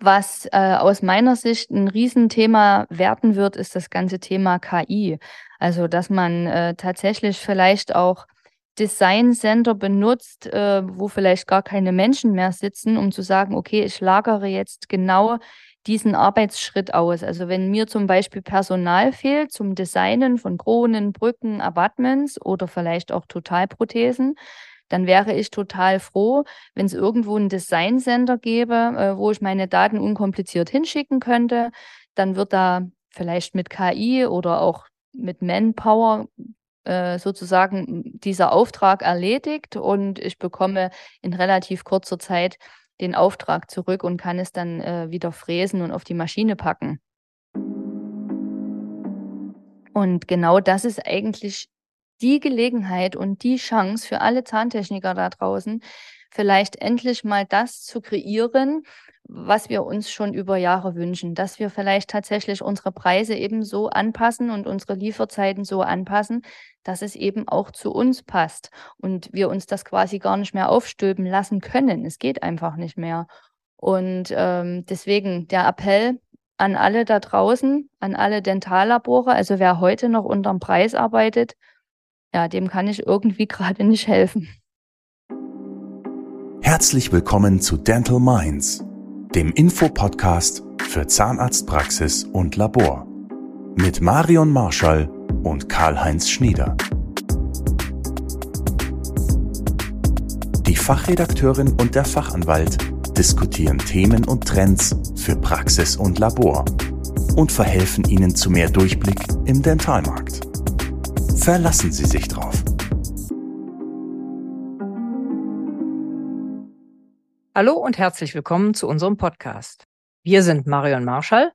Was äh, aus meiner Sicht ein Riesenthema werden wird, ist das ganze Thema KI. Also, dass man äh, tatsächlich vielleicht auch Design Center benutzt, äh, wo vielleicht gar keine Menschen mehr sitzen, um zu sagen, okay, ich lagere jetzt genau diesen Arbeitsschritt aus. Also wenn mir zum Beispiel Personal fehlt zum Designen von Kronen, Brücken, Abattements oder vielleicht auch Totalprothesen, dann wäre ich total froh, wenn es irgendwo ein Design Center gäbe, äh, wo ich meine Daten unkompliziert hinschicken könnte. Dann wird da vielleicht mit KI oder auch mit Manpower äh, sozusagen dieser Auftrag erledigt und ich bekomme in relativ kurzer Zeit den Auftrag zurück und kann es dann äh, wieder fräsen und auf die Maschine packen. Und genau das ist eigentlich die Gelegenheit und die Chance für alle Zahntechniker da draußen, vielleicht endlich mal das zu kreieren, was wir uns schon über Jahre wünschen, dass wir vielleicht tatsächlich unsere Preise eben so anpassen und unsere Lieferzeiten so anpassen, dass es eben auch zu uns passt und wir uns das quasi gar nicht mehr aufstülpen lassen können. Es geht einfach nicht mehr. Und ähm, deswegen der Appell an alle da draußen, an alle Dentallabore, also wer heute noch unterm Preis arbeitet, ja, dem kann ich irgendwie gerade nicht helfen. Herzlich willkommen zu Dental Minds, dem Infopodcast für Zahnarztpraxis und Labor mit Marion Marschall und Karl-Heinz Schnieder. Die Fachredakteurin und der Fachanwalt diskutieren Themen und Trends für Praxis und Labor und verhelfen Ihnen zu mehr Durchblick im Dentalmarkt. Verlassen Sie sich drauf. Hallo und herzlich willkommen zu unserem Podcast. Wir sind Marion Marschall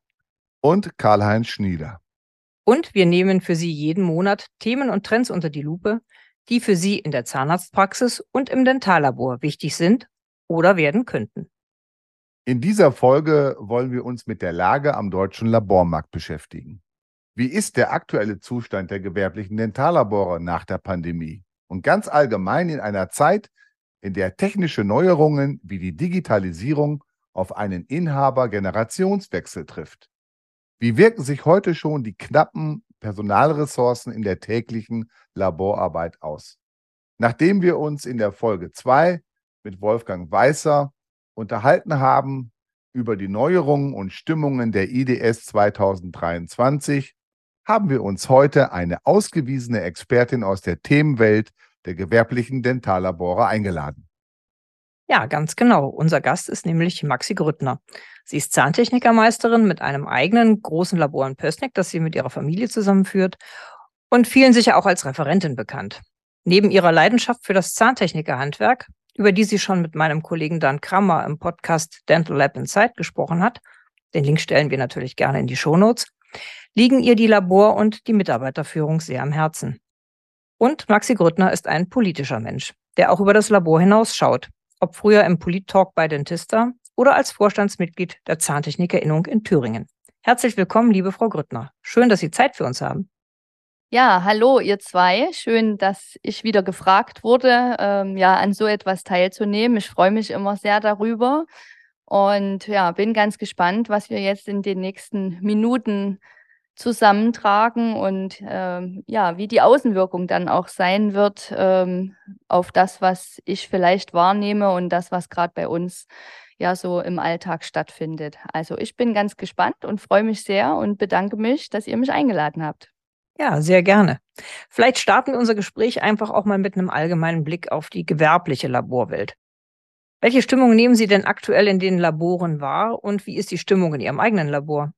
und Karl-Heinz Schnieder. Und wir nehmen für Sie jeden Monat Themen und Trends unter die Lupe, die für Sie in der Zahnarztpraxis und im Dentallabor wichtig sind oder werden könnten. In dieser Folge wollen wir uns mit der Lage am deutschen Labormarkt beschäftigen. Wie ist der aktuelle Zustand der gewerblichen Dentallabore nach der Pandemie? Und ganz allgemein in einer Zeit, in der technische Neuerungen wie die Digitalisierung auf einen Inhaber-Generationswechsel trifft. Wie wirken sich heute schon die knappen Personalressourcen in der täglichen Laborarbeit aus? Nachdem wir uns in der Folge 2 mit Wolfgang Weißer unterhalten haben über die Neuerungen und Stimmungen der IDS 2023, haben wir uns heute eine ausgewiesene Expertin aus der Themenwelt der gewerblichen Dentallabore eingeladen. Ja, ganz genau. Unser Gast ist nämlich Maxi Grüttner. Sie ist Zahntechnikermeisterin mit einem eigenen großen Labor in Pößneck, das sie mit ihrer Familie zusammenführt und vielen sicher auch als Referentin bekannt. Neben ihrer Leidenschaft für das Zahntechnikerhandwerk, über die sie schon mit meinem Kollegen Dan Krammer im Podcast Dental Lab Inside gesprochen hat, den Link stellen wir natürlich gerne in die Shownotes, liegen ihr die Labor- und die Mitarbeiterführung sehr am Herzen. Und Maxi Grüttner ist ein politischer Mensch, der auch über das Labor hinausschaut, ob früher im Polit-Talk bei Dentista oder als Vorstandsmitglied der Zahntechnikerinnung in Thüringen. Herzlich willkommen, liebe Frau Grüttner. Schön, dass Sie Zeit für uns haben. Ja, hallo ihr zwei. Schön, dass ich wieder gefragt wurde, ähm, ja, an so etwas teilzunehmen. Ich freue mich immer sehr darüber und ja, bin ganz gespannt, was wir jetzt in den nächsten Minuten zusammentragen und ähm, ja, wie die Außenwirkung dann auch sein wird ähm, auf das, was ich vielleicht wahrnehme und das, was gerade bei uns ja so im Alltag stattfindet. Also ich bin ganz gespannt und freue mich sehr und bedanke mich, dass ihr mich eingeladen habt. Ja, sehr gerne. Vielleicht starten wir unser Gespräch einfach auch mal mit einem allgemeinen Blick auf die gewerbliche Laborwelt. Welche Stimmung nehmen Sie denn aktuell in den Laboren wahr und wie ist die Stimmung in Ihrem eigenen Labor?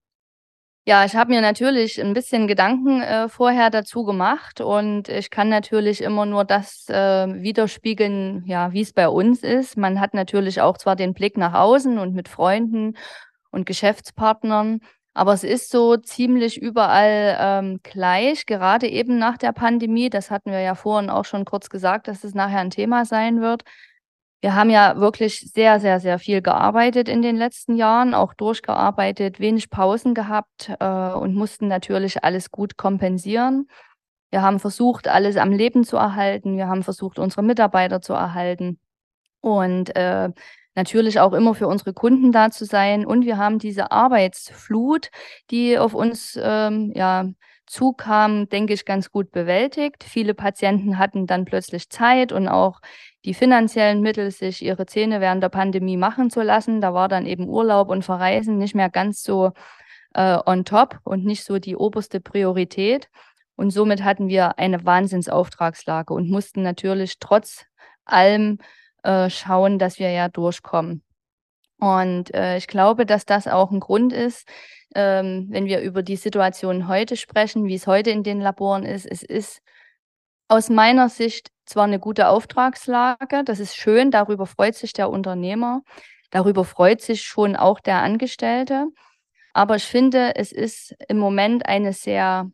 Ja, ich habe mir natürlich ein bisschen Gedanken äh, vorher dazu gemacht und ich kann natürlich immer nur das äh, widerspiegeln, ja, wie es bei uns ist. Man hat natürlich auch zwar den Blick nach außen und mit Freunden und Geschäftspartnern, aber es ist so ziemlich überall ähm, gleich, gerade eben nach der Pandemie. Das hatten wir ja vorhin auch schon kurz gesagt, dass es nachher ein Thema sein wird. Wir haben ja wirklich sehr, sehr, sehr viel gearbeitet in den letzten Jahren, auch durchgearbeitet, wenig Pausen gehabt äh, und mussten natürlich alles gut kompensieren. Wir haben versucht, alles am Leben zu erhalten. Wir haben versucht, unsere Mitarbeiter zu erhalten. und äh, natürlich auch immer für unsere Kunden da zu sein. Und wir haben diese Arbeitsflut, die auf uns ähm, ja, zukam, denke ich, ganz gut bewältigt. Viele Patienten hatten dann plötzlich Zeit und auch die finanziellen Mittel, sich ihre Zähne während der Pandemie machen zu lassen. Da war dann eben Urlaub und Verreisen nicht mehr ganz so äh, on top und nicht so die oberste Priorität. Und somit hatten wir eine Wahnsinnsauftragslage und mussten natürlich trotz allem äh, schauen, dass wir ja durchkommen. Und äh, ich glaube, dass das auch ein Grund ist, ähm, wenn wir über die Situation heute sprechen, wie es heute in den Laboren ist. Es ist aus meiner Sicht zwar eine gute Auftragslage, das ist schön, darüber freut sich der Unternehmer, darüber freut sich schon auch der Angestellte. Aber ich finde, es ist im Moment eine sehr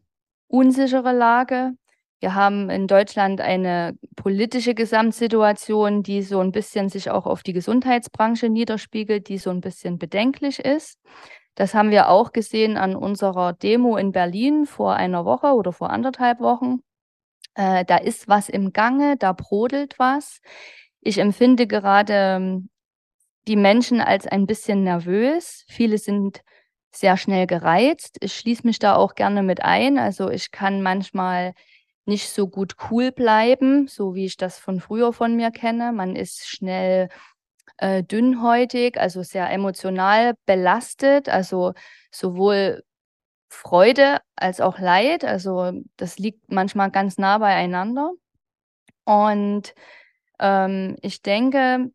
unsichere Lage. Wir haben in Deutschland eine politische Gesamtsituation, die so ein bisschen sich auch auf die Gesundheitsbranche niederspiegelt, die so ein bisschen bedenklich ist. Das haben wir auch gesehen an unserer Demo in Berlin vor einer Woche oder vor anderthalb Wochen. Äh, da ist was im Gange, da brodelt was. Ich empfinde gerade ähm, die Menschen als ein bisschen nervös. Viele sind sehr schnell gereizt. Ich schließe mich da auch gerne mit ein. Also ich kann manchmal nicht so gut cool bleiben, so wie ich das von früher von mir kenne. Man ist schnell äh, dünnhäutig, also sehr emotional belastet, also sowohl Freude als auch Leid. Also das liegt manchmal ganz nah beieinander. Und ähm, ich denke,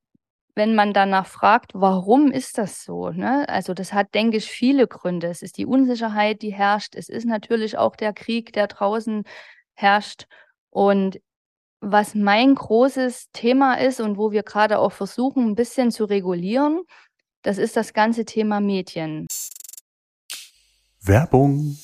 wenn man danach fragt, warum ist das so? Ne? Also das hat, denke ich, viele Gründe. Es ist die Unsicherheit, die herrscht. Es ist natürlich auch der Krieg, der draußen herrscht. Und was mein großes Thema ist und wo wir gerade auch versuchen, ein bisschen zu regulieren, das ist das ganze Thema Medien. Werbung.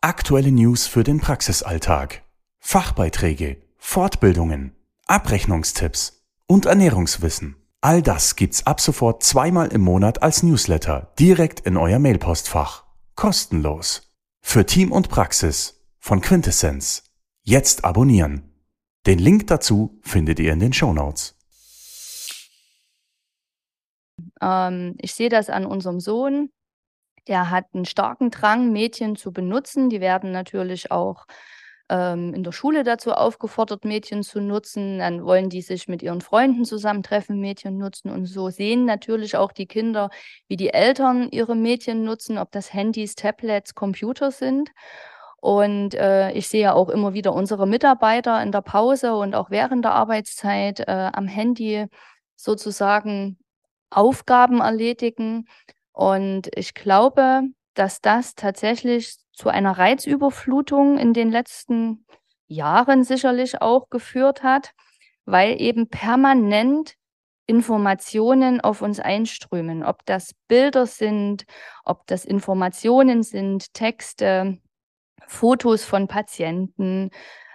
Aktuelle News für den Praxisalltag. Fachbeiträge, Fortbildungen, Abrechnungstipps und Ernährungswissen. All das gibt's ab sofort zweimal im Monat als Newsletter direkt in euer Mailpostfach. Kostenlos. Für Team und Praxis von Quintessenz. Jetzt abonnieren. Den Link dazu findet ihr in den Show Notes. Ähm, ich sehe das an unserem Sohn. Der hat einen starken Drang, Mädchen zu benutzen. Die werden natürlich auch ähm, in der Schule dazu aufgefordert, Mädchen zu nutzen. Dann wollen die sich mit ihren Freunden zusammentreffen, Mädchen nutzen. Und so sehen natürlich auch die Kinder, wie die Eltern ihre Mädchen nutzen, ob das Handys, Tablets, Computer sind. Und äh, ich sehe auch immer wieder unsere Mitarbeiter in der Pause und auch während der Arbeitszeit äh, am Handy sozusagen Aufgaben erledigen. Und ich glaube, dass das tatsächlich zu einer Reizüberflutung in den letzten Jahren sicherlich auch geführt hat, weil eben permanent Informationen auf uns einströmen, ob das Bilder sind, ob das Informationen sind, Texte, Fotos von Patienten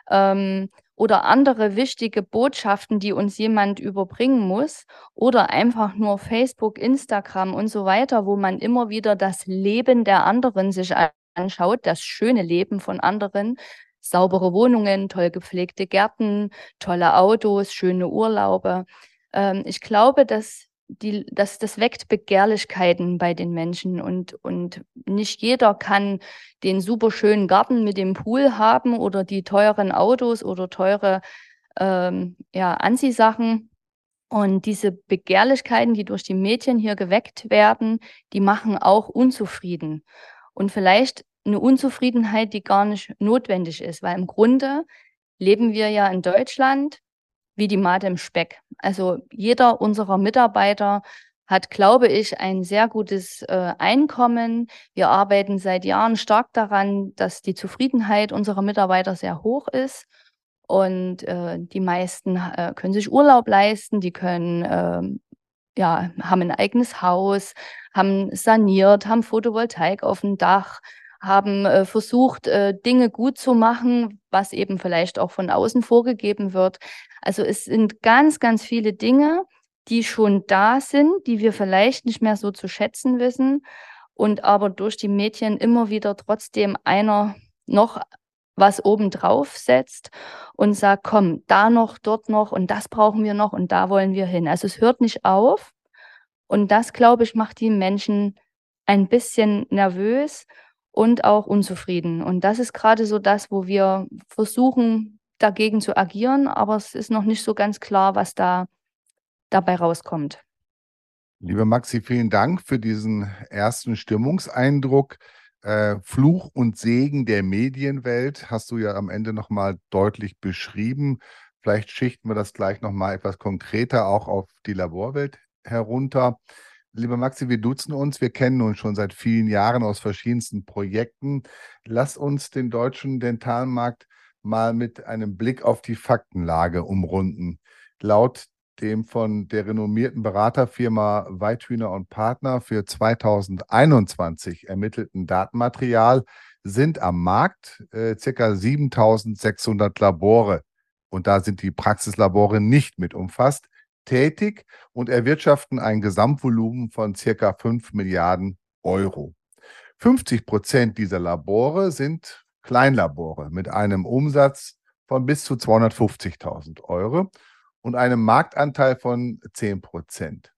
ähm, oder andere wichtige Botschaften, die uns jemand überbringen muss oder einfach nur Facebook, Instagram und so weiter, wo man immer wieder das Leben der anderen sich anschaut, das schöne Leben von anderen, saubere Wohnungen, toll gepflegte Gärten, tolle Autos, schöne Urlaube. Ähm, ich glaube, dass die, das, das weckt Begehrlichkeiten bei den Menschen und, und nicht jeder kann den superschönen Garten mit dem Pool haben oder die teuren Autos oder teure ähm, ja, Anziehsachen. Und diese Begehrlichkeiten, die durch die Medien hier geweckt werden, die machen auch unzufrieden. Und vielleicht eine Unzufriedenheit, die gar nicht notwendig ist, weil im Grunde leben wir ja in Deutschland wie die Made im Speck. Also jeder unserer Mitarbeiter hat, glaube ich, ein sehr gutes äh, Einkommen. Wir arbeiten seit Jahren stark daran, dass die Zufriedenheit unserer Mitarbeiter sehr hoch ist. Und äh, die meisten äh, können sich Urlaub leisten, die können, ähm, ja, haben ein eigenes Haus, haben saniert, haben Photovoltaik auf dem Dach, haben äh, versucht, äh, Dinge gut zu machen, was eben vielleicht auch von außen vorgegeben wird. Also es sind ganz, ganz viele Dinge, die schon da sind, die wir vielleicht nicht mehr so zu schätzen wissen und aber durch die Medien immer wieder trotzdem einer noch was obendrauf setzt und sagt, komm, da noch, dort noch und das brauchen wir noch und da wollen wir hin. Also es hört nicht auf. Und das, glaube ich, macht die Menschen ein bisschen nervös und auch unzufrieden. Und das ist gerade so das, wo wir versuchen, dagegen zu agieren, aber es ist noch nicht so ganz klar, was da dabei rauskommt. Lieber Maxi, vielen Dank für diesen ersten Stimmungseindruck. Äh, Fluch und Segen der Medienwelt hast du ja am Ende nochmal deutlich beschrieben. Vielleicht schichten wir das gleich nochmal etwas konkreter auch auf die Laborwelt herunter. Lieber Maxi, wir duzen uns. Wir kennen uns schon seit vielen Jahren aus verschiedensten Projekten. Lass uns den deutschen Dentalmarkt mal mit einem Blick auf die Faktenlage umrunden. Laut dem von der renommierten Beraterfirma Weithühner und Partner für 2021 ermittelten Datenmaterial sind am Markt äh, ca. 7600 Labore und da sind die Praxislabore nicht mit umfasst, tätig und erwirtschaften ein Gesamtvolumen von ca. 5 Milliarden Euro. 50 Prozent dieser Labore sind Kleinlabore mit einem Umsatz von bis zu 250.000 Euro und einem Marktanteil von 10 Prozent.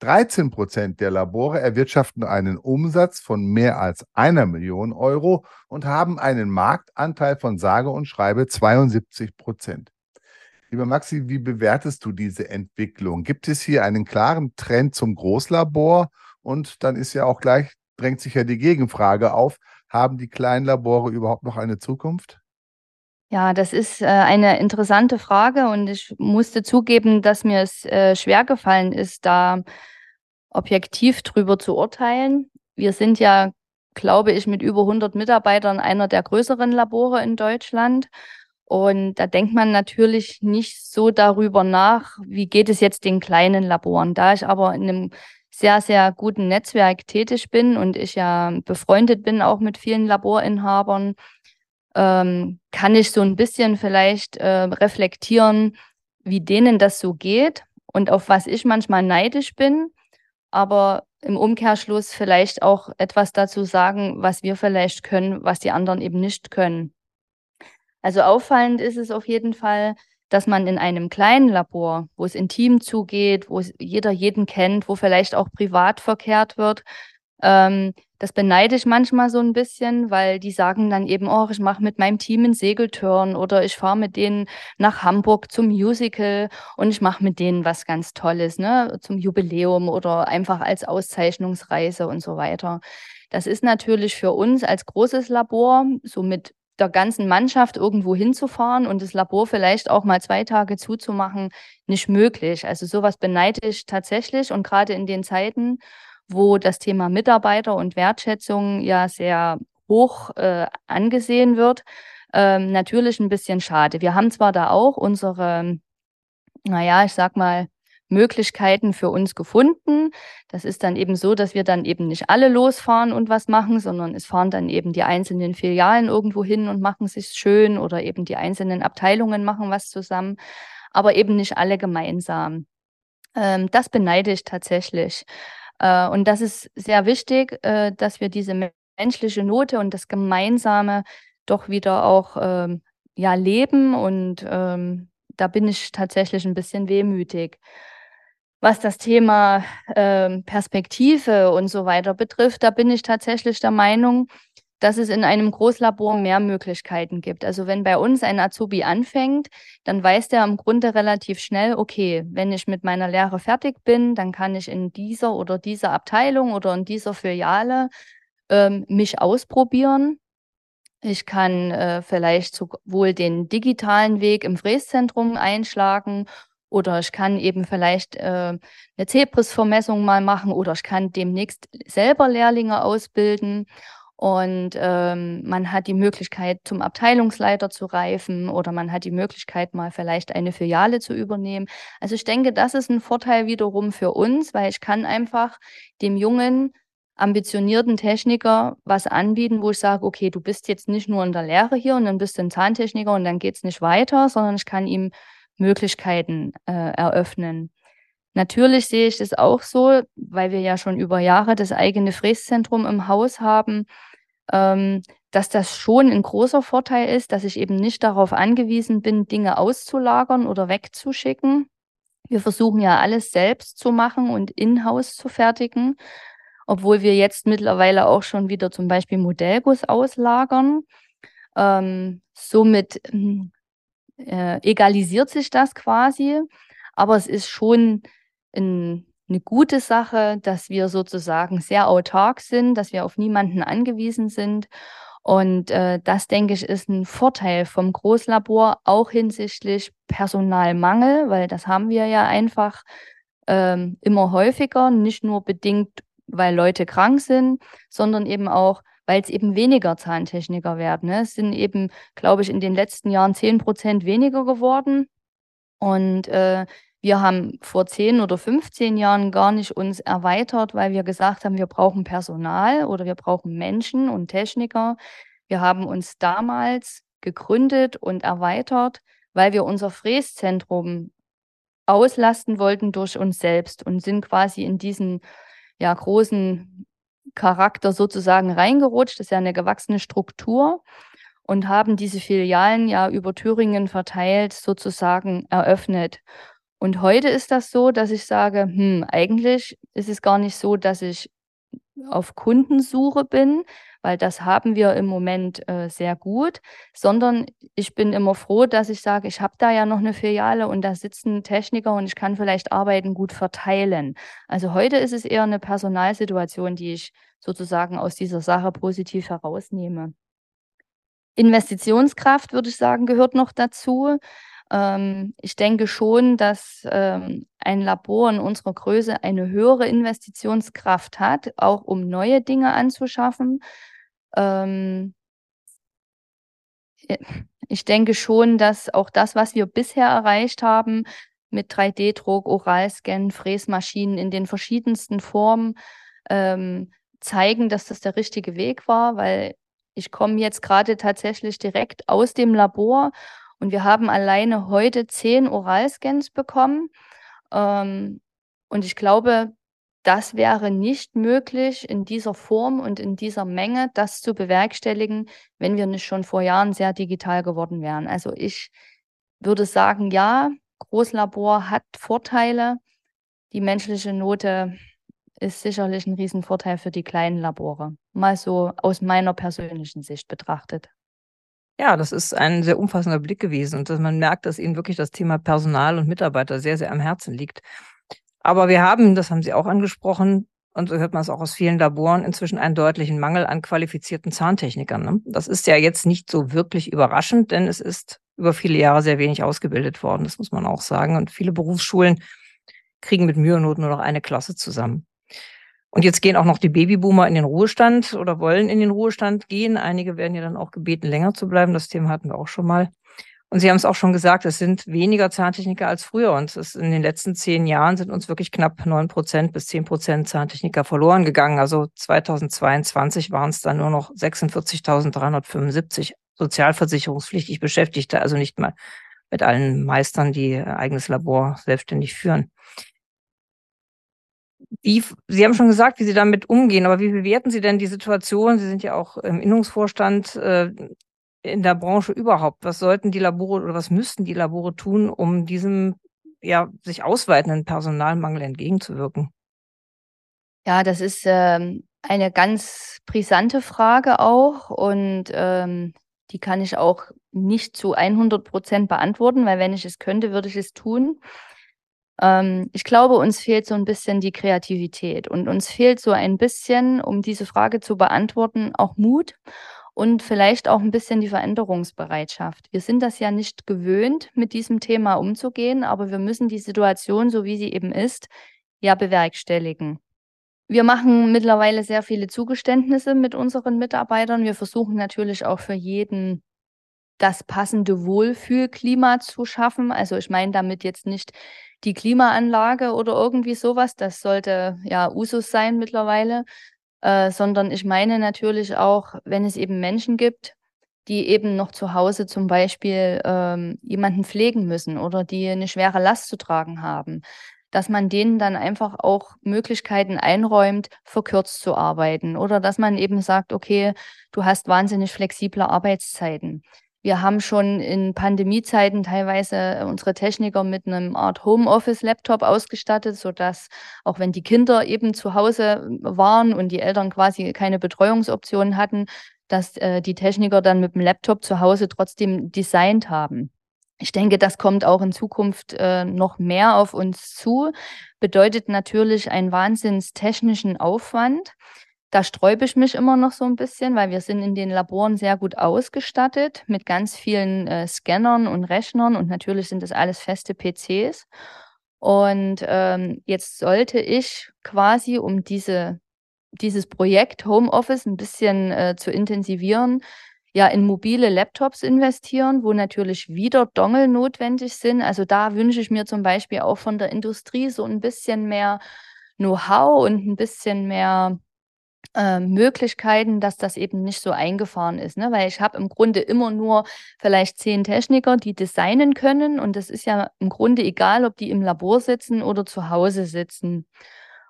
13 Prozent der Labore erwirtschaften einen Umsatz von mehr als einer Million Euro und haben einen Marktanteil von sage und schreibe 72 Prozent. Lieber Maxi, wie bewertest du diese Entwicklung? Gibt es hier einen klaren Trend zum Großlabor? Und dann ist ja auch gleich, drängt sich ja die Gegenfrage auf, haben die kleinen Labore überhaupt noch eine Zukunft? Ja, das ist äh, eine interessante Frage und ich musste zugeben, dass mir es äh, schwer gefallen ist, da objektiv drüber zu urteilen. Wir sind ja, glaube ich, mit über 100 Mitarbeitern einer der größeren Labore in Deutschland. Und da denkt man natürlich nicht so darüber nach, wie geht es jetzt den kleinen Laboren. Da ich aber in einem sehr, sehr guten Netzwerk tätig bin und ich ja befreundet bin auch mit vielen Laborinhabern, ähm, kann ich so ein bisschen vielleicht äh, reflektieren, wie denen das so geht und auf was ich manchmal neidisch bin, aber im Umkehrschluss vielleicht auch etwas dazu sagen, was wir vielleicht können, was die anderen eben nicht können. Also auffallend ist es auf jeden Fall, dass man in einem kleinen Labor, wo es intim zugeht, wo jeder jeden kennt, wo vielleicht auch privat verkehrt wird, ähm, das beneide ich manchmal so ein bisschen, weil die sagen dann eben, oh, ich mache mit meinem Team einen Segeltörn oder ich fahre mit denen nach Hamburg zum Musical und ich mache mit denen was ganz Tolles, ne, zum Jubiläum oder einfach als Auszeichnungsreise und so weiter. Das ist natürlich für uns als großes Labor, so mit der ganzen Mannschaft irgendwo hinzufahren und das Labor vielleicht auch mal zwei Tage zuzumachen, nicht möglich. Also sowas beneide ich tatsächlich und gerade in den Zeiten, wo das Thema Mitarbeiter und Wertschätzung ja sehr hoch äh, angesehen wird, ähm, natürlich ein bisschen schade. Wir haben zwar da auch unsere, naja, ich sag mal, Möglichkeiten für uns gefunden. Das ist dann eben so, dass wir dann eben nicht alle losfahren und was machen, sondern es fahren dann eben die einzelnen Filialen irgendwo hin und machen sich schön oder eben die einzelnen Abteilungen machen was zusammen, aber eben nicht alle gemeinsam. Ähm, das beneide ich tatsächlich. Äh, und das ist sehr wichtig, äh, dass wir diese menschliche Note und das Gemeinsame doch wieder auch ähm, ja, leben. Und ähm, da bin ich tatsächlich ein bisschen wehmütig. Was das Thema ähm, Perspektive und so weiter betrifft, da bin ich tatsächlich der Meinung, dass es in einem Großlabor mehr Möglichkeiten gibt. Also wenn bei uns ein Azubi anfängt, dann weiß der im Grunde relativ schnell, okay, wenn ich mit meiner Lehre fertig bin, dann kann ich in dieser oder dieser Abteilung oder in dieser Filiale ähm, mich ausprobieren. Ich kann äh, vielleicht sowohl den digitalen Weg im Fräszentrum einschlagen oder ich kann eben vielleicht äh, eine Zebris-Vermessung mal machen oder ich kann demnächst selber Lehrlinge ausbilden. Und ähm, man hat die Möglichkeit, zum Abteilungsleiter zu reifen oder man hat die Möglichkeit, mal vielleicht eine Filiale zu übernehmen. Also ich denke, das ist ein Vorteil wiederum für uns, weil ich kann einfach dem jungen, ambitionierten Techniker was anbieten, wo ich sage, okay, du bist jetzt nicht nur in der Lehre hier und dann bist du ein Zahntechniker und dann geht es nicht weiter, sondern ich kann ihm Möglichkeiten äh, eröffnen. Natürlich sehe ich das auch so, weil wir ja schon über Jahre das eigene Fräszentrum im Haus haben, ähm, dass das schon ein großer Vorteil ist, dass ich eben nicht darauf angewiesen bin, Dinge auszulagern oder wegzuschicken. Wir versuchen ja alles selbst zu machen und in-house zu fertigen, obwohl wir jetzt mittlerweile auch schon wieder zum Beispiel Modellguss auslagern. Ähm, somit hm, äh, egalisiert sich das quasi, aber es ist schon ein, eine gute Sache, dass wir sozusagen sehr autark sind, dass wir auf niemanden angewiesen sind. Und äh, das, denke ich, ist ein Vorteil vom Großlabor, auch hinsichtlich Personalmangel, weil das haben wir ja einfach ähm, immer häufiger, nicht nur bedingt, weil Leute krank sind, sondern eben auch, weil es eben weniger Zahntechniker werden. Ne? Es sind eben, glaube ich, in den letzten Jahren 10 Prozent weniger geworden. Und äh, wir haben vor 10 oder 15 Jahren gar nicht uns erweitert, weil wir gesagt haben, wir brauchen Personal oder wir brauchen Menschen und Techniker. Wir haben uns damals gegründet und erweitert, weil wir unser Fräszentrum auslasten wollten durch uns selbst und sind quasi in diesen ja, großen Charakter sozusagen reingerutscht. Das ist ja eine gewachsene Struktur und haben diese Filialen ja über Thüringen verteilt sozusagen eröffnet. Und heute ist das so, dass ich sage, hm, eigentlich ist es gar nicht so, dass ich auf Kundensuche bin, weil das haben wir im Moment äh, sehr gut, sondern ich bin immer froh, dass ich sage, ich habe da ja noch eine Filiale und da sitzen Techniker und ich kann vielleicht Arbeiten gut verteilen. Also heute ist es eher eine Personalsituation, die ich sozusagen aus dieser Sache positiv herausnehme. Investitionskraft, würde ich sagen, gehört noch dazu. Ähm, ich denke schon, dass ähm, ein Labor in unserer Größe eine höhere Investitionskraft hat, auch um neue Dinge anzuschaffen. Ähm, ich denke schon, dass auch das, was wir bisher erreicht haben, mit 3D-Druck, Oralscan, Fräsmaschinen in den verschiedensten Formen, ähm, zeigen, dass das der richtige Weg war, weil ich komme jetzt gerade tatsächlich direkt aus dem Labor und wir haben alleine heute zehn Oralscans bekommen. Ähm, und ich glaube, das wäre nicht möglich in dieser Form und in dieser Menge, das zu bewerkstelligen, wenn wir nicht schon vor Jahren sehr digital geworden wären. Also ich würde sagen, ja, Großlabor hat Vorteile. Die menschliche Note ist sicherlich ein Riesenvorteil für die kleinen Labore. Mal so aus meiner persönlichen Sicht betrachtet. Ja, das ist ein sehr umfassender Blick gewesen und dass man merkt, dass Ihnen wirklich das Thema Personal und Mitarbeiter sehr, sehr am Herzen liegt. Aber wir haben, das haben Sie auch angesprochen, und so hört man es auch aus vielen Laboren, inzwischen einen deutlichen Mangel an qualifizierten Zahntechnikern. Ne? Das ist ja jetzt nicht so wirklich überraschend, denn es ist über viele Jahre sehr wenig ausgebildet worden, das muss man auch sagen. Und viele Berufsschulen kriegen mit Mühe und Not nur noch eine Klasse zusammen. Und jetzt gehen auch noch die Babyboomer in den Ruhestand oder wollen in den Ruhestand gehen. Einige werden ja dann auch gebeten, länger zu bleiben. Das Thema hatten wir auch schon mal. Und Sie haben es auch schon gesagt, es sind weniger Zahntechniker als früher. Und es in den letzten zehn Jahren sind uns wirklich knapp neun Prozent bis zehn Prozent Zahntechniker verloren gegangen. Also 2022 waren es dann nur noch 46.375 sozialversicherungspflichtig Beschäftigte, also nicht mal mit allen Meistern, die eigenes Labor selbstständig führen. Wie, Sie haben schon gesagt, wie Sie damit umgehen, aber wie bewerten Sie denn die Situation? Sie sind ja auch im Innungsvorstand äh, in der Branche überhaupt. Was sollten die Labore oder was müssten die Labore tun, um diesem ja sich ausweitenden Personalmangel entgegenzuwirken? Ja, das ist ähm, eine ganz brisante Frage auch und ähm, die kann ich auch nicht zu 100 Prozent beantworten, weil wenn ich es könnte, würde ich es tun. Ähm, ich glaube, uns fehlt so ein bisschen die Kreativität und uns fehlt so ein bisschen, um diese Frage zu beantworten, auch Mut und vielleicht auch ein bisschen die Veränderungsbereitschaft. Wir sind das ja nicht gewöhnt, mit diesem Thema umzugehen, aber wir müssen die Situation, so wie sie eben ist, ja bewerkstelligen. Wir machen mittlerweile sehr viele Zugeständnisse mit unseren Mitarbeitern. Wir versuchen natürlich auch für jeden das passende Wohlfühlklima zu schaffen. Also ich meine damit jetzt nicht die Klimaanlage oder irgendwie sowas. Das sollte ja Usus sein mittlerweile. Äh, sondern ich meine natürlich auch, wenn es eben Menschen gibt, die eben noch zu Hause zum Beispiel ähm, jemanden pflegen müssen oder die eine schwere Last zu tragen haben, dass man denen dann einfach auch Möglichkeiten einräumt, verkürzt zu arbeiten oder dass man eben sagt, okay, du hast wahnsinnig flexible Arbeitszeiten. Wir haben schon in Pandemiezeiten teilweise unsere Techniker mit einem Art Homeoffice-Laptop ausgestattet, sodass auch wenn die Kinder eben zu Hause waren und die Eltern quasi keine Betreuungsoptionen hatten, dass äh, die Techniker dann mit dem Laptop zu Hause trotzdem designt haben. Ich denke, das kommt auch in Zukunft äh, noch mehr auf uns zu, bedeutet natürlich einen wahnsinns technischen Aufwand. Da sträube ich mich immer noch so ein bisschen, weil wir sind in den Laboren sehr gut ausgestattet mit ganz vielen äh, Scannern und Rechnern und natürlich sind das alles feste PCs. Und ähm, jetzt sollte ich quasi, um diese, dieses Projekt Homeoffice ein bisschen äh, zu intensivieren, ja in mobile Laptops investieren, wo natürlich wieder Dongle notwendig sind. Also da wünsche ich mir zum Beispiel auch von der Industrie so ein bisschen mehr Know-how und ein bisschen mehr äh, Möglichkeiten, dass das eben nicht so eingefahren ist. Ne? Weil ich habe im Grunde immer nur vielleicht zehn Techniker, die designen können. Und das ist ja im Grunde egal, ob die im Labor sitzen oder zu Hause sitzen.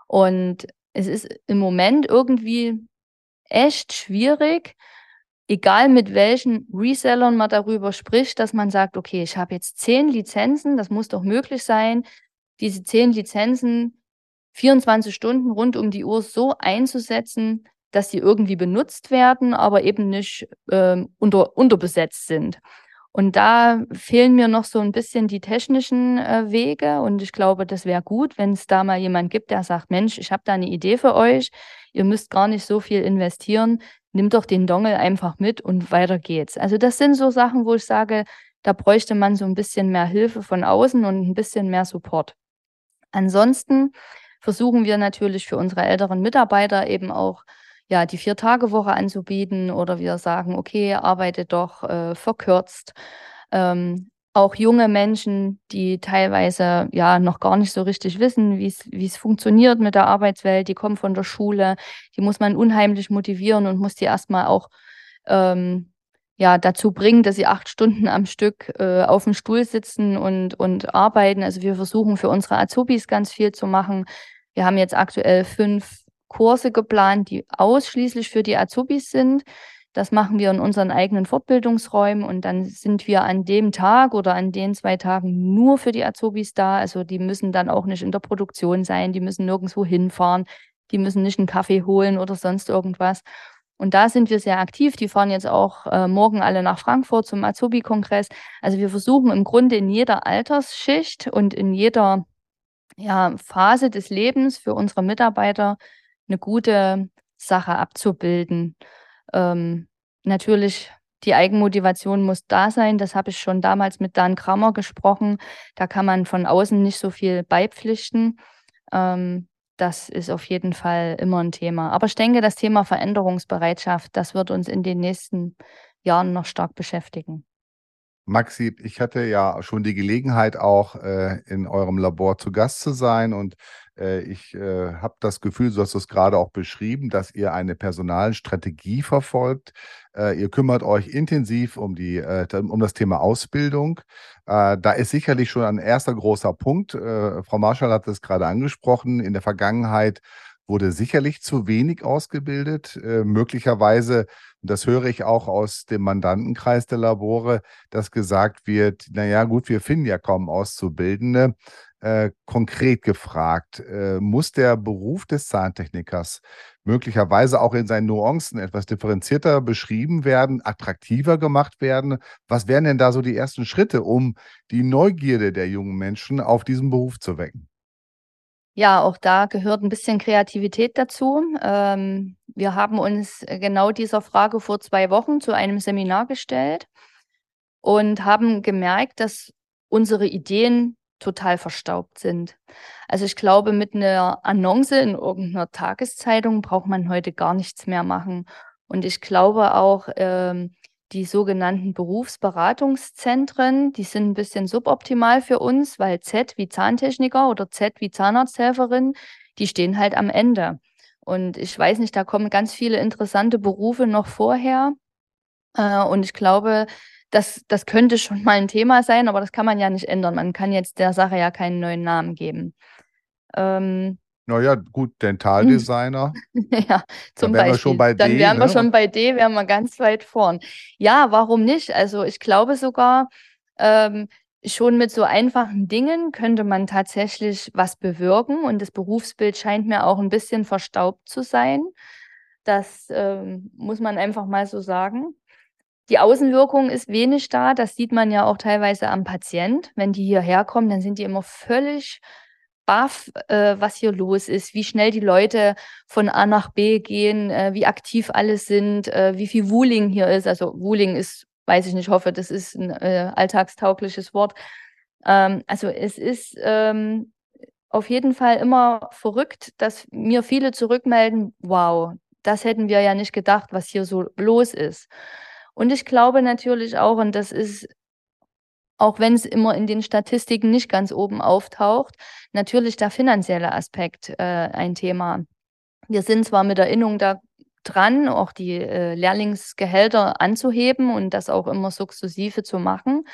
Und es ist im Moment irgendwie echt schwierig, egal mit welchen Resellern man darüber spricht, dass man sagt, okay, ich habe jetzt zehn Lizenzen, das muss doch möglich sein, diese zehn Lizenzen 24 Stunden rund um die Uhr so einzusetzen, dass sie irgendwie benutzt werden, aber eben nicht äh, unter, unterbesetzt sind. Und da fehlen mir noch so ein bisschen die technischen äh, Wege. Und ich glaube, das wäre gut, wenn es da mal jemand gibt, der sagt, Mensch, ich habe da eine Idee für euch. Ihr müsst gar nicht so viel investieren. Nimmt doch den Dongle einfach mit und weiter geht's. Also das sind so Sachen, wo ich sage, da bräuchte man so ein bisschen mehr Hilfe von außen und ein bisschen mehr Support. Ansonsten versuchen wir natürlich für unsere älteren Mitarbeiter eben auch ja, die Vier-Tage-Woche anzubieten oder wir sagen, okay, arbeite doch äh, verkürzt. Ähm, auch junge Menschen, die teilweise ja noch gar nicht so richtig wissen, wie es funktioniert mit der Arbeitswelt, die kommen von der Schule, die muss man unheimlich motivieren und muss die erstmal auch ähm, ja, dazu bringen, dass sie acht Stunden am Stück äh, auf dem Stuhl sitzen und, und arbeiten. Also wir versuchen für unsere Azubis ganz viel zu machen. Wir haben jetzt aktuell fünf Kurse geplant, die ausschließlich für die Azubis sind. Das machen wir in unseren eigenen Fortbildungsräumen und dann sind wir an dem Tag oder an den zwei Tagen nur für die Azubis da. Also die müssen dann auch nicht in der Produktion sein, die müssen nirgendwo hinfahren, die müssen nicht einen Kaffee holen oder sonst irgendwas. Und da sind wir sehr aktiv. Die fahren jetzt auch äh, morgen alle nach Frankfurt zum Azubi-Kongress. Also wir versuchen im Grunde in jeder Altersschicht und in jeder ja, Phase des Lebens für unsere Mitarbeiter eine gute Sache abzubilden. Ähm, natürlich, die Eigenmotivation muss da sein. Das habe ich schon damals mit Dan Krammer gesprochen. Da kann man von außen nicht so viel beipflichten. Ähm, das ist auf jeden Fall immer ein Thema. Aber ich denke, das Thema Veränderungsbereitschaft, das wird uns in den nächsten Jahren noch stark beschäftigen. Maxi, ich hatte ja schon die Gelegenheit, auch äh, in eurem Labor zu Gast zu sein und äh, ich äh, habe das Gefühl, du hast es gerade auch beschrieben, dass ihr eine Personalstrategie verfolgt. Äh, ihr kümmert euch intensiv um, die, äh, um das Thema Ausbildung. Äh, da ist sicherlich schon ein erster großer Punkt. Frau Marschall hat es gerade angesprochen. In der Vergangenheit wurde sicherlich zu wenig ausgebildet. möglicherweise das höre ich auch aus dem Mandantenkreis der Labore, dass gesagt wird, naja gut, wir finden ja kaum Auszubildende. Äh, konkret gefragt, äh, muss der Beruf des Zahntechnikers möglicherweise auch in seinen Nuancen etwas differenzierter beschrieben werden, attraktiver gemacht werden? Was wären denn da so die ersten Schritte, um die Neugierde der jungen Menschen auf diesen Beruf zu wecken? Ja, auch da gehört ein bisschen Kreativität dazu. Ähm, wir haben uns genau dieser Frage vor zwei Wochen zu einem Seminar gestellt und haben gemerkt, dass unsere Ideen total verstaubt sind. Also ich glaube, mit einer Annonce in irgendeiner Tageszeitung braucht man heute gar nichts mehr machen. Und ich glaube auch, ähm, die sogenannten Berufsberatungszentren, die sind ein bisschen suboptimal für uns, weil Z wie Zahntechniker oder Z wie Zahnarzthelferin, die stehen halt am Ende. Und ich weiß nicht, da kommen ganz viele interessante Berufe noch vorher. Äh, und ich glaube, das, das könnte schon mal ein Thema sein, aber das kann man ja nicht ändern. Man kann jetzt der Sache ja keinen neuen Namen geben. Ähm, naja, gut, Dentaldesigner. ja, zum Beispiel. Schon bei Dann D, wären ne? wir schon bei D, wären wir ganz weit vorn. Ja, warum nicht? Also ich glaube sogar, ähm, schon mit so einfachen Dingen könnte man tatsächlich was bewirken und das Berufsbild scheint mir auch ein bisschen verstaubt zu sein. Das ähm, muss man einfach mal so sagen. Die Außenwirkung ist wenig da. Das sieht man ja auch teilweise am Patient. Wenn die hierher kommen, dann sind die immer völlig baff, äh, was hier los ist, wie schnell die Leute von A nach B gehen, äh, wie aktiv alle sind, äh, wie viel Wooling hier ist. Also Wooling ist, weiß ich nicht, hoffe, das ist ein äh, alltagstaugliches Wort. Ähm, also es ist ähm, auf jeden Fall immer verrückt, dass mir viele zurückmelden, wow, das hätten wir ja nicht gedacht, was hier so los ist. Und ich glaube natürlich auch, und das ist auch wenn es immer in den Statistiken nicht ganz oben auftaucht, natürlich der finanzielle Aspekt äh, ein Thema. Wir sind zwar mit Erinnerung da dran, auch die äh, Lehrlingsgehälter anzuheben und das auch immer sukzessive zu machen.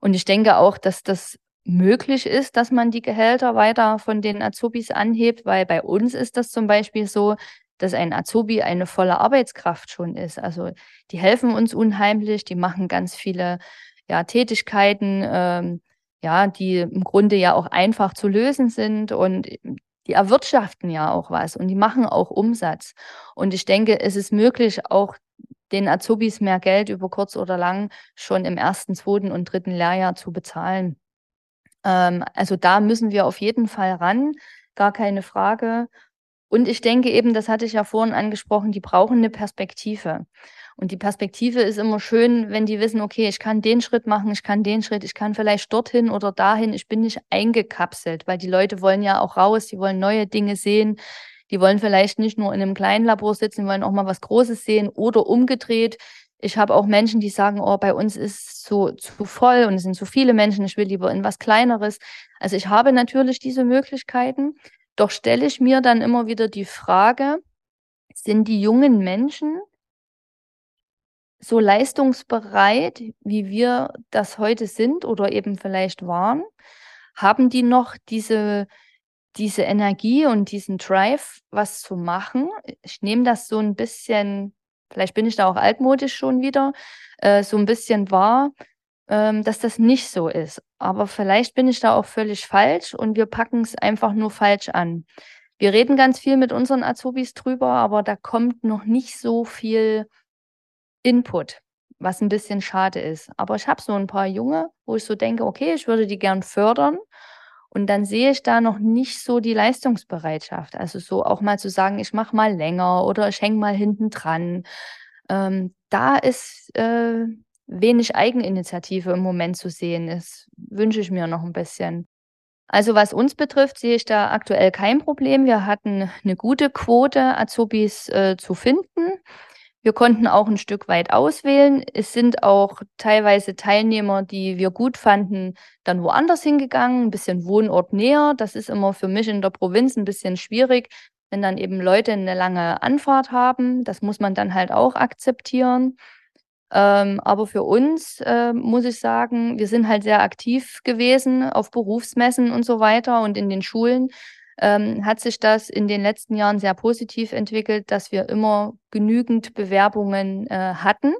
Und ich denke auch, dass das möglich ist, dass man die Gehälter weiter von den Azubis anhebt, weil bei uns ist das zum Beispiel so, dass ein Azubi eine volle Arbeitskraft schon ist. Also die helfen uns unheimlich, die machen ganz viele ja, Tätigkeiten, ähm, ja, die im Grunde ja auch einfach zu lösen sind und die erwirtschaften ja auch was und die machen auch Umsatz. Und ich denke, es ist möglich, auch den Azubis mehr Geld über kurz oder lang schon im ersten, zweiten und dritten Lehrjahr zu bezahlen. Ähm, also da müssen wir auf jeden Fall ran, gar keine Frage. Und ich denke eben, das hatte ich ja vorhin angesprochen, die brauchen eine Perspektive. Und die Perspektive ist immer schön, wenn die wissen, okay, ich kann den Schritt machen, ich kann den Schritt, ich kann vielleicht dorthin oder dahin, ich bin nicht eingekapselt, weil die Leute wollen ja auch raus, die wollen neue Dinge sehen, die wollen vielleicht nicht nur in einem kleinen Labor sitzen, die wollen auch mal was Großes sehen oder umgedreht. Ich habe auch Menschen, die sagen, oh, bei uns ist so zu voll und es sind zu viele Menschen, ich will lieber in was Kleineres. Also ich habe natürlich diese Möglichkeiten, doch stelle ich mir dann immer wieder die Frage, sind die jungen Menschen, so leistungsbereit, wie wir das heute sind oder eben vielleicht waren? Haben die noch diese, diese Energie und diesen Drive, was zu machen? Ich nehme das so ein bisschen, vielleicht bin ich da auch altmodisch schon wieder, äh, so ein bisschen wahr, ähm, dass das nicht so ist. Aber vielleicht bin ich da auch völlig falsch und wir packen es einfach nur falsch an. Wir reden ganz viel mit unseren Azubis drüber, aber da kommt noch nicht so viel Input, was ein bisschen schade ist. Aber ich habe so ein paar Junge, wo ich so denke, okay, ich würde die gern fördern. Und dann sehe ich da noch nicht so die Leistungsbereitschaft. Also so auch mal zu sagen, ich mache mal länger oder ich hänge mal hinten dran. Ähm, da ist äh, wenig Eigeninitiative im Moment zu sehen. Das wünsche ich mir noch ein bisschen. Also was uns betrifft, sehe ich da aktuell kein Problem. Wir hatten eine gute Quote, Azubis äh, zu finden. Wir konnten auch ein Stück weit auswählen. Es sind auch teilweise Teilnehmer, die wir gut fanden, dann woanders hingegangen, ein bisschen Wohnort näher. Das ist immer für mich in der Provinz ein bisschen schwierig, wenn dann eben Leute eine lange Anfahrt haben. Das muss man dann halt auch akzeptieren. Ähm, aber für uns äh, muss ich sagen, wir sind halt sehr aktiv gewesen auf Berufsmessen und so weiter und in den Schulen ähm, hat sich das in den letzten Jahren sehr positiv entwickelt, dass wir immer genügend Bewerbungen äh, hatten.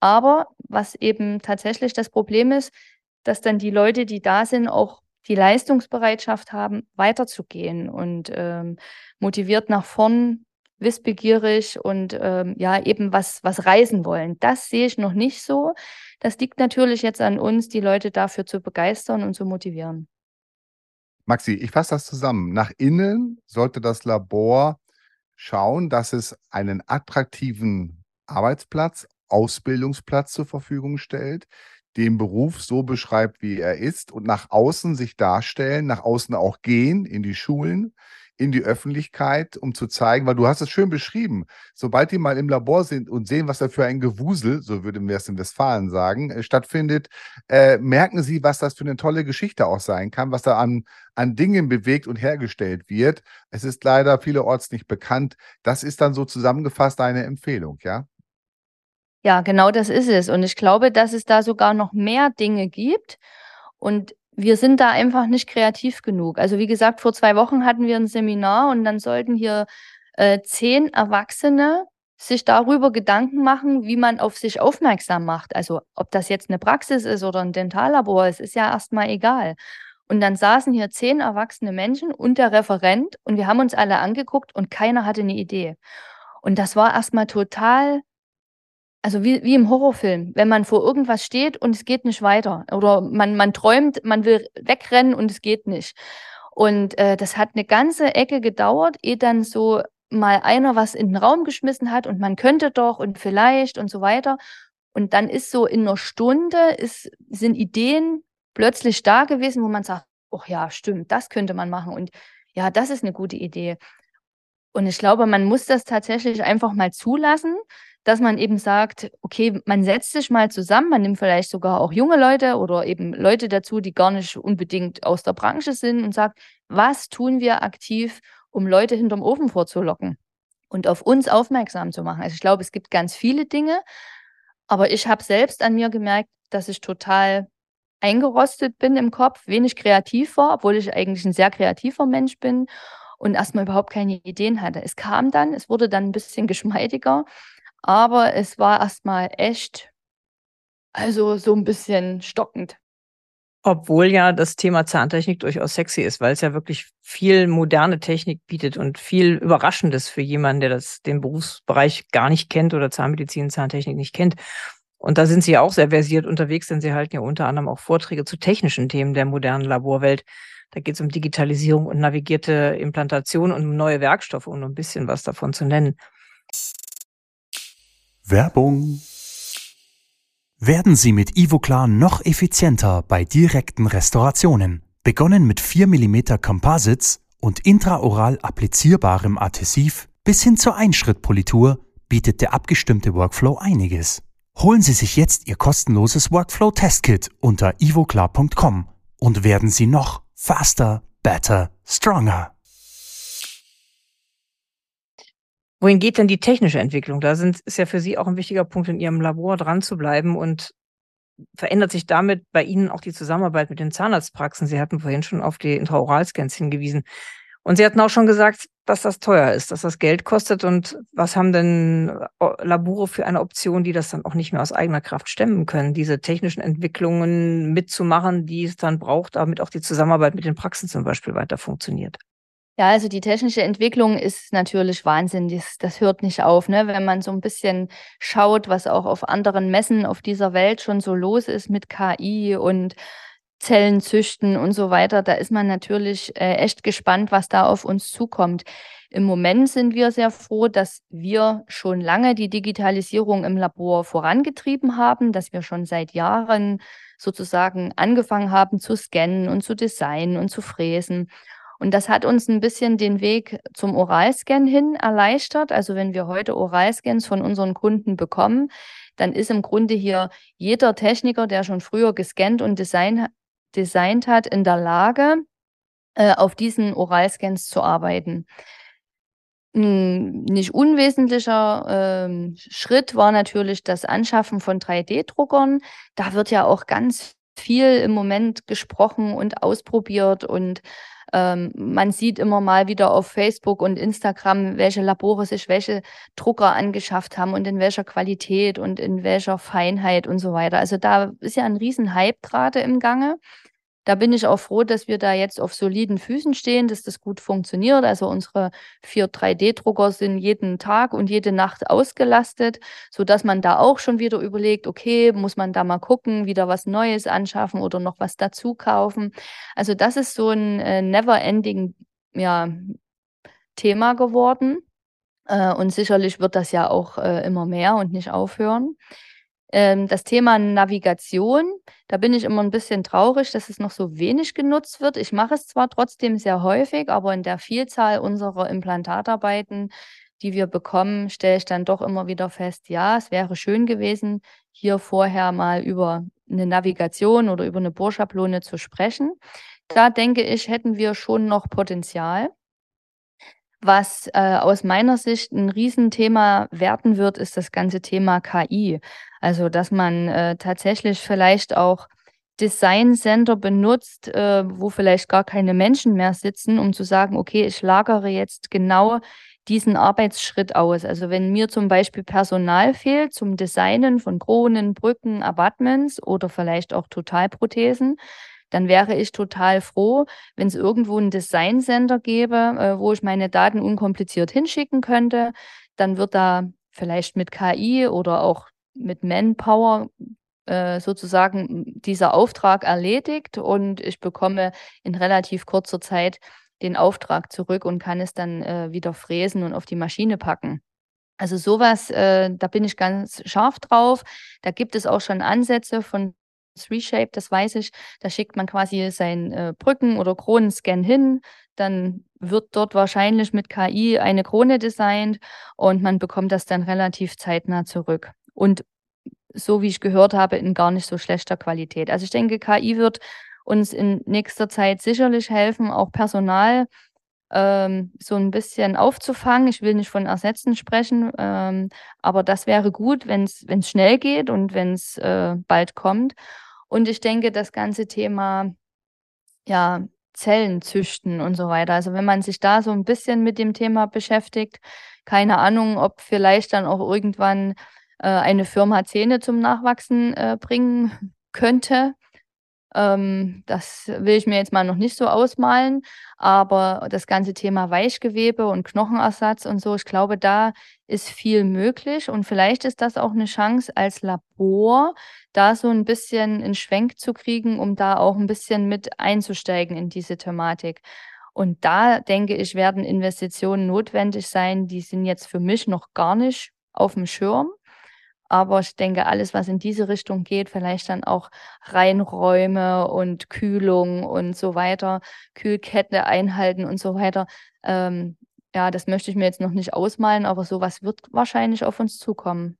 Aber was eben tatsächlich das Problem ist, dass dann die Leute, die da sind, auch die Leistungsbereitschaft haben, weiterzugehen und ähm, motiviert nach vorn, wissbegierig und ähm, ja, eben was, was reisen wollen. Das sehe ich noch nicht so. Das liegt natürlich jetzt an uns, die Leute dafür zu begeistern und zu motivieren. Maxi, ich fasse das zusammen. Nach innen sollte das Labor schauen, dass es einen attraktiven Arbeitsplatz, Ausbildungsplatz zur Verfügung stellt, den Beruf so beschreibt, wie er ist und nach außen sich darstellen, nach außen auch gehen in die Schulen, in die Öffentlichkeit, um zu zeigen, weil du hast es schön beschrieben, sobald die mal im Labor sind und sehen, was da für ein Gewusel, so würden wir es in Westfalen sagen, äh, stattfindet, äh, merken sie, was das für eine tolle Geschichte auch sein kann, was da an, an Dingen bewegt und hergestellt wird. Es ist leider vielerorts nicht bekannt. Das ist dann so zusammengefasst eine Empfehlung, ja? Ja, genau das ist es. Und ich glaube, dass es da sogar noch mehr Dinge gibt. Und wir sind da einfach nicht kreativ genug. Also wie gesagt, vor zwei Wochen hatten wir ein Seminar und dann sollten hier äh, zehn Erwachsene sich darüber Gedanken machen, wie man auf sich aufmerksam macht. Also ob das jetzt eine Praxis ist oder ein Dentallabor, es ist ja erstmal egal. Und dann saßen hier zehn erwachsene Menschen und der Referent und wir haben uns alle angeguckt und keiner hatte eine Idee. Und das war erstmal total, also wie, wie im Horrorfilm, wenn man vor irgendwas steht und es geht nicht weiter. Oder man, man träumt, man will wegrennen und es geht nicht. Und äh, das hat eine ganze Ecke gedauert, ehe dann so mal einer was in den Raum geschmissen hat und man könnte doch und vielleicht und so weiter. Und dann ist so in einer Stunde ist, sind Ideen plötzlich da gewesen, wo man sagt, oh ja, stimmt, das könnte man machen und ja, das ist eine gute Idee. Und ich glaube, man muss das tatsächlich einfach mal zulassen, dass man eben sagt, okay, man setzt sich mal zusammen, man nimmt vielleicht sogar auch junge Leute oder eben Leute dazu, die gar nicht unbedingt aus der Branche sind und sagt, was tun wir aktiv, um Leute hinterm Ofen vorzulocken und auf uns aufmerksam zu machen. Also ich glaube, es gibt ganz viele Dinge, aber ich habe selbst an mir gemerkt, dass ich total eingerostet bin im Kopf, wenig kreativ war, obwohl ich eigentlich ein sehr kreativer Mensch bin und erstmal überhaupt keine Ideen hatte. Es kam dann, es wurde dann ein bisschen geschmeidiger, aber es war erstmal echt, also so ein bisschen stockend. Obwohl ja das Thema Zahntechnik durchaus sexy ist, weil es ja wirklich viel moderne Technik bietet und viel Überraschendes für jemanden, der das, den Berufsbereich gar nicht kennt oder Zahnmedizin, Zahntechnik nicht kennt. Und da sind Sie ja auch sehr versiert unterwegs, denn Sie halten ja unter anderem auch Vorträge zu technischen Themen der modernen Laborwelt. Da geht es um Digitalisierung und navigierte Implantation und um neue Werkstoffe um ein bisschen was davon zu nennen. Werbung werden Sie mit Ivoclar noch effizienter bei direkten Restaurationen. Begonnen mit 4 mm Composites und intraoral applizierbarem Adhesiv bis hin zur Einschrittpolitur bietet der abgestimmte Workflow einiges. Holen Sie sich jetzt Ihr kostenloses Workflow Testkit unter ivoclar.com und werden Sie noch faster, better, stronger. Wohin geht denn die technische Entwicklung? Da sind, ist ja für Sie auch ein wichtiger Punkt, in Ihrem Labor dran zu bleiben und verändert sich damit bei Ihnen auch die Zusammenarbeit mit den Zahnarztpraxen? Sie hatten vorhin schon auf die Intraoralscans hingewiesen. Und Sie hatten auch schon gesagt, dass das teuer ist, dass das Geld kostet. Und was haben denn äh, Labore für eine Option, die das dann auch nicht mehr aus eigener Kraft stemmen können, diese technischen Entwicklungen mitzumachen, die es dann braucht, damit auch die Zusammenarbeit mit den Praxen zum Beispiel weiter funktioniert? Ja, also die technische Entwicklung ist natürlich Wahnsinn. Das, das hört nicht auf. Ne? Wenn man so ein bisschen schaut, was auch auf anderen Messen auf dieser Welt schon so los ist mit KI und Zellen züchten und so weiter, da ist man natürlich äh, echt gespannt, was da auf uns zukommt. Im Moment sind wir sehr froh, dass wir schon lange die Digitalisierung im Labor vorangetrieben haben, dass wir schon seit Jahren sozusagen angefangen haben zu scannen und zu designen und zu fräsen. Und das hat uns ein bisschen den Weg zum Oralscan hin erleichtert. Also wenn wir heute Oralscans von unseren Kunden bekommen, dann ist im Grunde hier jeder Techniker, der schon früher gescannt und design, designt hat, in der Lage, äh, auf diesen Oralscans zu arbeiten. Ein nicht unwesentlicher äh, Schritt war natürlich das Anschaffen von 3D-Druckern. Da wird ja auch ganz viel im Moment gesprochen und ausprobiert und ähm, man sieht immer mal wieder auf Facebook und Instagram, welche Labore sich welche Drucker angeschafft haben und in welcher Qualität und in welcher Feinheit und so weiter. Also da ist ja ein riesen Hype gerade im Gange. Da bin ich auch froh, dass wir da jetzt auf soliden Füßen stehen, dass das gut funktioniert. Also unsere vier 3D-Drucker sind jeden Tag und jede Nacht ausgelastet, so dass man da auch schon wieder überlegt, okay, muss man da mal gucken, wieder was Neues anschaffen oder noch was dazu kaufen. Also das ist so ein äh, never-ending ja, Thema geworden. Äh, und sicherlich wird das ja auch äh, immer mehr und nicht aufhören. Ähm, das Thema Navigation, da bin ich immer ein bisschen traurig, dass es noch so wenig genutzt wird. Ich mache es zwar trotzdem sehr häufig, aber in der Vielzahl unserer Implantatarbeiten, die wir bekommen, stelle ich dann doch immer wieder fest, ja, es wäre schön gewesen, hier vorher mal über eine Navigation oder über eine Bohrschablone zu sprechen. Da denke ich, hätten wir schon noch Potenzial. Was äh, aus meiner Sicht ein Riesenthema werden wird, ist das ganze Thema KI. Also, dass man äh, tatsächlich vielleicht auch Design Center benutzt, äh, wo vielleicht gar keine Menschen mehr sitzen, um zu sagen, okay, ich lagere jetzt genau diesen Arbeitsschritt aus. Also wenn mir zum Beispiel Personal fehlt zum Designen von Kronen, Brücken, Abattements oder vielleicht auch Totalprothesen, dann wäre ich total froh, wenn es irgendwo einen Design Center gäbe, äh, wo ich meine Daten unkompliziert hinschicken könnte. Dann wird da vielleicht mit KI oder auch mit Manpower äh, sozusagen dieser Auftrag erledigt und ich bekomme in relativ kurzer Zeit den Auftrag zurück und kann es dann äh, wieder fräsen und auf die Maschine packen. Also sowas, äh, da bin ich ganz scharf drauf. Da gibt es auch schon Ansätze von 3Shape, das weiß ich. Da schickt man quasi seinen äh, Brücken- oder Kronenscan hin. Dann wird dort wahrscheinlich mit KI eine Krone designt und man bekommt das dann relativ zeitnah zurück. Und so wie ich gehört habe, in gar nicht so schlechter Qualität. Also ich denke, KI wird uns in nächster Zeit sicherlich helfen, auch Personal ähm, so ein bisschen aufzufangen. Ich will nicht von Ersetzen sprechen, ähm, aber das wäre gut, wenn es schnell geht und wenn es äh, bald kommt. Und ich denke, das ganze Thema ja, Zellen züchten und so weiter. Also wenn man sich da so ein bisschen mit dem Thema beschäftigt, keine Ahnung, ob vielleicht dann auch irgendwann äh, eine Firma Zähne zum Nachwachsen äh, bringen könnte. Ähm, das will ich mir jetzt mal noch nicht so ausmalen, aber das ganze Thema Weichgewebe und Knochenersatz und so, ich glaube, da ist viel möglich und vielleicht ist das auch eine Chance als Labor, da so ein bisschen einen Schwenk zu kriegen, um da auch ein bisschen mit einzusteigen in diese Thematik. Und da denke ich, werden Investitionen notwendig sein, die sind jetzt für mich noch gar nicht auf dem Schirm. Aber ich denke, alles, was in diese Richtung geht, vielleicht dann auch Reinräume und Kühlung und so weiter, Kühlkette einhalten und so weiter. Ähm, ja, das möchte ich mir jetzt noch nicht ausmalen, aber sowas wird wahrscheinlich auf uns zukommen.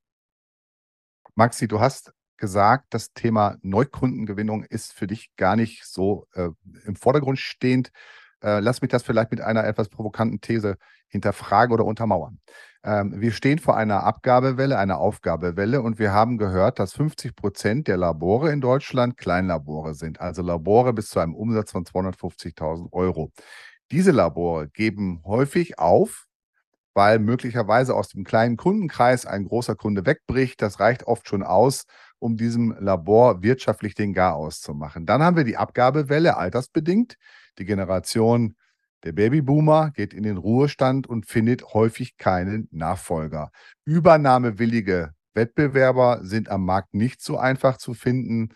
Maxi, du hast gesagt, das Thema Neukundengewinnung ist für dich gar nicht so äh, im Vordergrund stehend. Äh, lass mich das vielleicht mit einer etwas provokanten These hinterfragen oder untermauern. Ähm, wir stehen vor einer Abgabewelle, einer Aufgabewelle und wir haben gehört, dass 50 Prozent der Labore in Deutschland Kleinlabore sind, also Labore bis zu einem Umsatz von 250.000 Euro. Diese Labore geben häufig auf, weil möglicherweise aus dem kleinen Kundenkreis ein großer Kunde wegbricht. Das reicht oft schon aus, um diesem Labor wirtschaftlich den Garaus zu machen. Dann haben wir die Abgabewelle, altersbedingt. Die Generation der Babyboomer geht in den Ruhestand und findet häufig keinen Nachfolger. Übernahmewillige Wettbewerber sind am Markt nicht so einfach zu finden,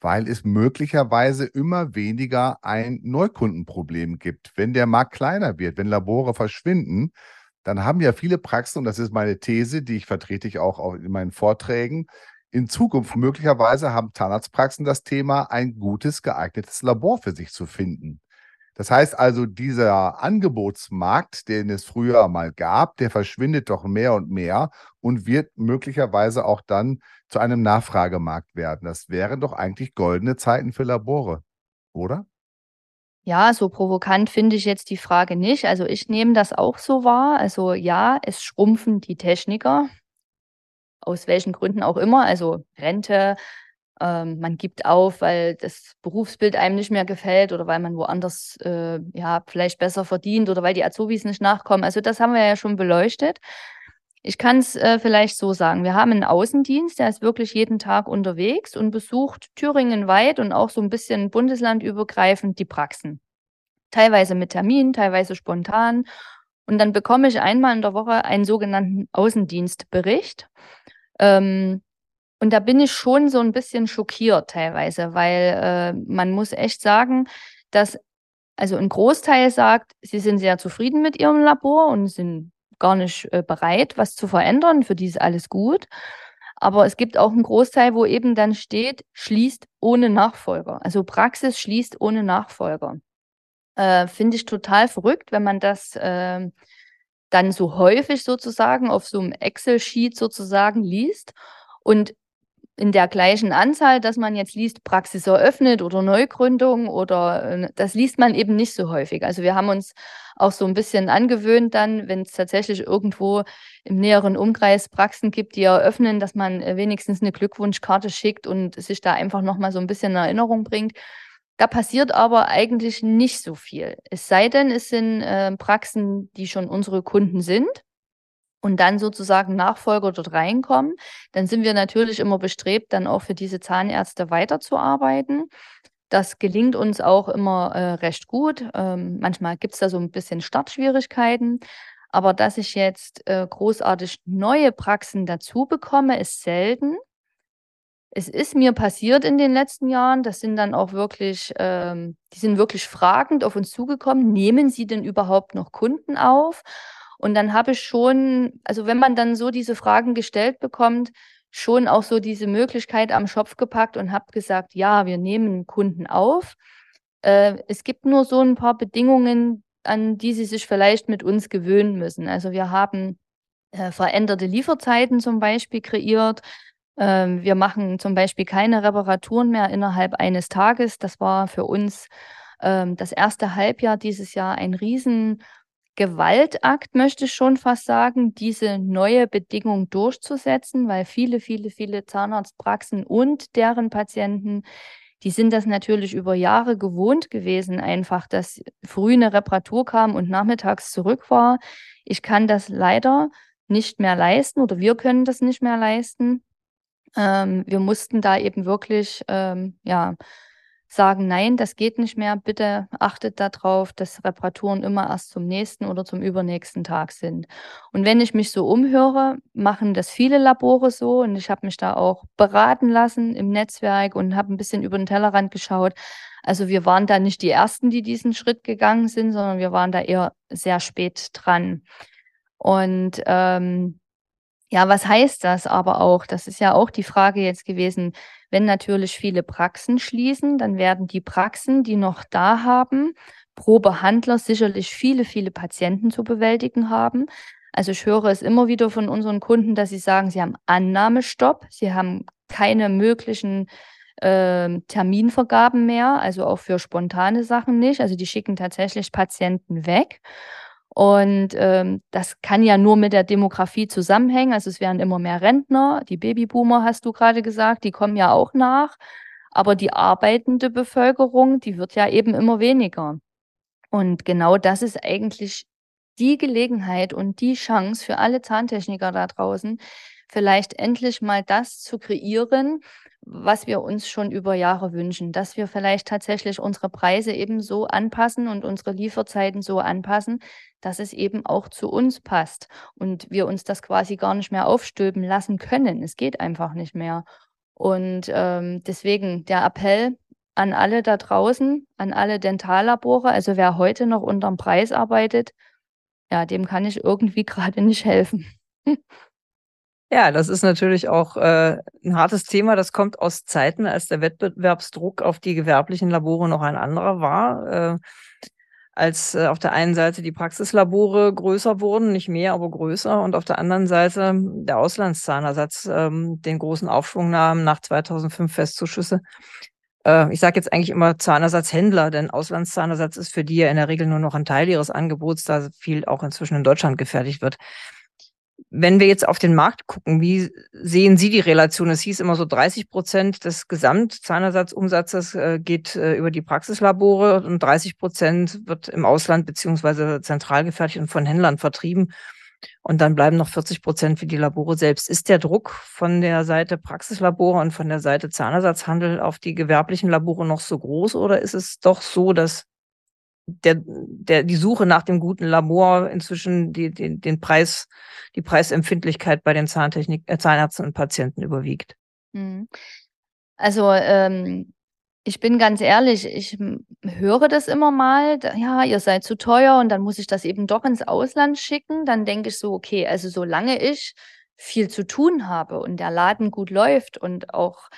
weil es möglicherweise immer weniger ein Neukundenproblem gibt. Wenn der Markt kleiner wird, wenn Labore verschwinden, dann haben ja viele Praxen, und das ist meine These, die ich vertrete ich auch in meinen Vorträgen, in Zukunft möglicherweise haben Zahnarztpraxen das Thema, ein gutes, geeignetes Labor für sich zu finden. Das heißt also, dieser Angebotsmarkt, den es früher mal gab, der verschwindet doch mehr und mehr und wird möglicherweise auch dann zu einem Nachfragemarkt werden. Das wären doch eigentlich goldene Zeiten für Labore, oder? Ja, so provokant finde ich jetzt die Frage nicht. Also ich nehme das auch so wahr. Also ja, es schrumpfen die Techniker, aus welchen Gründen auch immer, also Rente, ähm, man gibt auf, weil das Berufsbild einem nicht mehr gefällt oder weil man woanders äh, ja vielleicht besser verdient oder weil die Azubis nicht nachkommen. Also das haben wir ja schon beleuchtet. Ich kann es äh, vielleicht so sagen. Wir haben einen Außendienst, der ist wirklich jeden Tag unterwegs und besucht Thüringen weit und auch so ein bisschen bundeslandübergreifend die Praxen. Teilweise mit Termin, teilweise spontan. Und dann bekomme ich einmal in der Woche einen sogenannten Außendienstbericht. Ähm, und da bin ich schon so ein bisschen schockiert teilweise, weil äh, man muss echt sagen, dass also ein Großteil sagt, sie sind sehr zufrieden mit ihrem Labor und sind gar nicht äh, bereit, was zu verändern. Für die ist alles gut. Aber es gibt auch einen Großteil, wo eben dann steht, schließt ohne Nachfolger. Also Praxis schließt ohne Nachfolger. Äh, Finde ich total verrückt, wenn man das äh, dann so häufig sozusagen auf so einem Excel-Sheet sozusagen liest. Und in der gleichen Anzahl, dass man jetzt liest, Praxis eröffnet oder Neugründung oder äh, das liest man eben nicht so häufig. Also wir haben uns auch so ein bisschen angewöhnt dann, wenn es tatsächlich irgendwo im näheren Umkreis Praxen gibt, die eröffnen, dass man äh, wenigstens eine Glückwunschkarte schickt und sich da einfach nochmal so ein bisschen in Erinnerung bringt. Da passiert aber eigentlich nicht so viel. Es sei denn, es sind äh, Praxen, die schon unsere Kunden sind und dann sozusagen Nachfolger dort reinkommen, dann sind wir natürlich immer bestrebt, dann auch für diese Zahnärzte weiterzuarbeiten. Das gelingt uns auch immer äh, recht gut. Ähm, manchmal gibt es da so ein bisschen Startschwierigkeiten. Aber dass ich jetzt äh, großartig neue Praxen dazu bekomme, ist selten. Es ist mir passiert in den letzten Jahren. Das sind dann auch wirklich, ähm, die sind wirklich fragend auf uns zugekommen. Nehmen Sie denn überhaupt noch Kunden auf? Und dann habe ich schon, also wenn man dann so diese Fragen gestellt bekommt, schon auch so diese Möglichkeit am Schopf gepackt und habe gesagt, ja, wir nehmen Kunden auf. Äh, es gibt nur so ein paar Bedingungen, an die sie sich vielleicht mit uns gewöhnen müssen. Also wir haben äh, veränderte Lieferzeiten zum Beispiel kreiert. Ähm, wir machen zum Beispiel keine Reparaturen mehr innerhalb eines Tages. Das war für uns ähm, das erste Halbjahr dieses Jahr ein riesen Gewaltakt, möchte ich schon fast sagen, diese neue Bedingung durchzusetzen, weil viele, viele, viele Zahnarztpraxen und deren Patienten, die sind das natürlich über Jahre gewohnt gewesen, einfach, dass früh eine Reparatur kam und nachmittags zurück war. Ich kann das leider nicht mehr leisten oder wir können das nicht mehr leisten. Ähm, wir mussten da eben wirklich, ähm, ja, sagen, nein, das geht nicht mehr, bitte achtet darauf, dass Reparaturen immer erst zum nächsten oder zum übernächsten Tag sind. Und wenn ich mich so umhöre, machen das viele Labore so und ich habe mich da auch beraten lassen im Netzwerk und habe ein bisschen über den Tellerrand geschaut. Also wir waren da nicht die Ersten, die diesen Schritt gegangen sind, sondern wir waren da eher sehr spät dran. Und ähm, ja, was heißt das aber auch? Das ist ja auch die Frage jetzt gewesen. Wenn natürlich viele Praxen schließen, dann werden die Praxen, die noch da haben, pro Behandler sicherlich viele, viele Patienten zu bewältigen haben. Also ich höre es immer wieder von unseren Kunden, dass sie sagen, sie haben Annahmestopp, sie haben keine möglichen äh, Terminvergaben mehr, also auch für spontane Sachen nicht. Also die schicken tatsächlich Patienten weg. Und ähm, das kann ja nur mit der Demografie zusammenhängen. Also es werden immer mehr Rentner, die Babyboomer hast du gerade gesagt, die kommen ja auch nach. Aber die arbeitende Bevölkerung, die wird ja eben immer weniger. Und genau das ist eigentlich die Gelegenheit und die Chance für alle Zahntechniker da draußen, vielleicht endlich mal das zu kreieren, was wir uns schon über Jahre wünschen, dass wir vielleicht tatsächlich unsere Preise eben so anpassen und unsere Lieferzeiten so anpassen, dass es eben auch zu uns passt und wir uns das quasi gar nicht mehr aufstülpen lassen können. Es geht einfach nicht mehr. Und ähm, deswegen der Appell an alle da draußen, an alle Dentallabore, also wer heute noch unterm Preis arbeitet, ja, dem kann ich irgendwie gerade nicht helfen. Ja, das ist natürlich auch äh, ein hartes Thema. Das kommt aus Zeiten, als der Wettbewerbsdruck auf die gewerblichen Labore noch ein anderer war. Äh, als äh, auf der einen Seite die Praxislabore größer wurden, nicht mehr, aber größer, und auf der anderen Seite der Auslandszahnersatz ähm, den großen Aufschwung nahm nach 2005 Festzuschüsse. Äh, ich sage jetzt eigentlich immer Zahnersatzhändler, denn Auslandszahnersatz ist für die ja in der Regel nur noch ein Teil ihres Angebots, da viel auch inzwischen in Deutschland gefertigt wird. Wenn wir jetzt auf den Markt gucken, wie sehen Sie die Relation? Es hieß immer so 30 Prozent des Gesamtzahnersatzumsatzes äh, geht äh, über die Praxislabore und 30 Prozent wird im Ausland beziehungsweise zentral gefertigt und von Händlern vertrieben. Und dann bleiben noch 40 Prozent für die Labore selbst. Ist der Druck von der Seite Praxislabore und von der Seite Zahnersatzhandel auf die gewerblichen Labore noch so groß oder ist es doch so, dass der, der, die Suche nach dem guten Labor inzwischen die, die, den Preis, die Preisempfindlichkeit bei den Zahntechnik, äh, Zahnärzten und Patienten überwiegt. Mhm. Also ähm, ich bin ganz ehrlich, ich höre das immer mal, ja, ihr seid zu teuer und dann muss ich das eben doch ins Ausland schicken. Dann denke ich so, okay, also solange ich viel zu tun habe und der Laden gut läuft und auch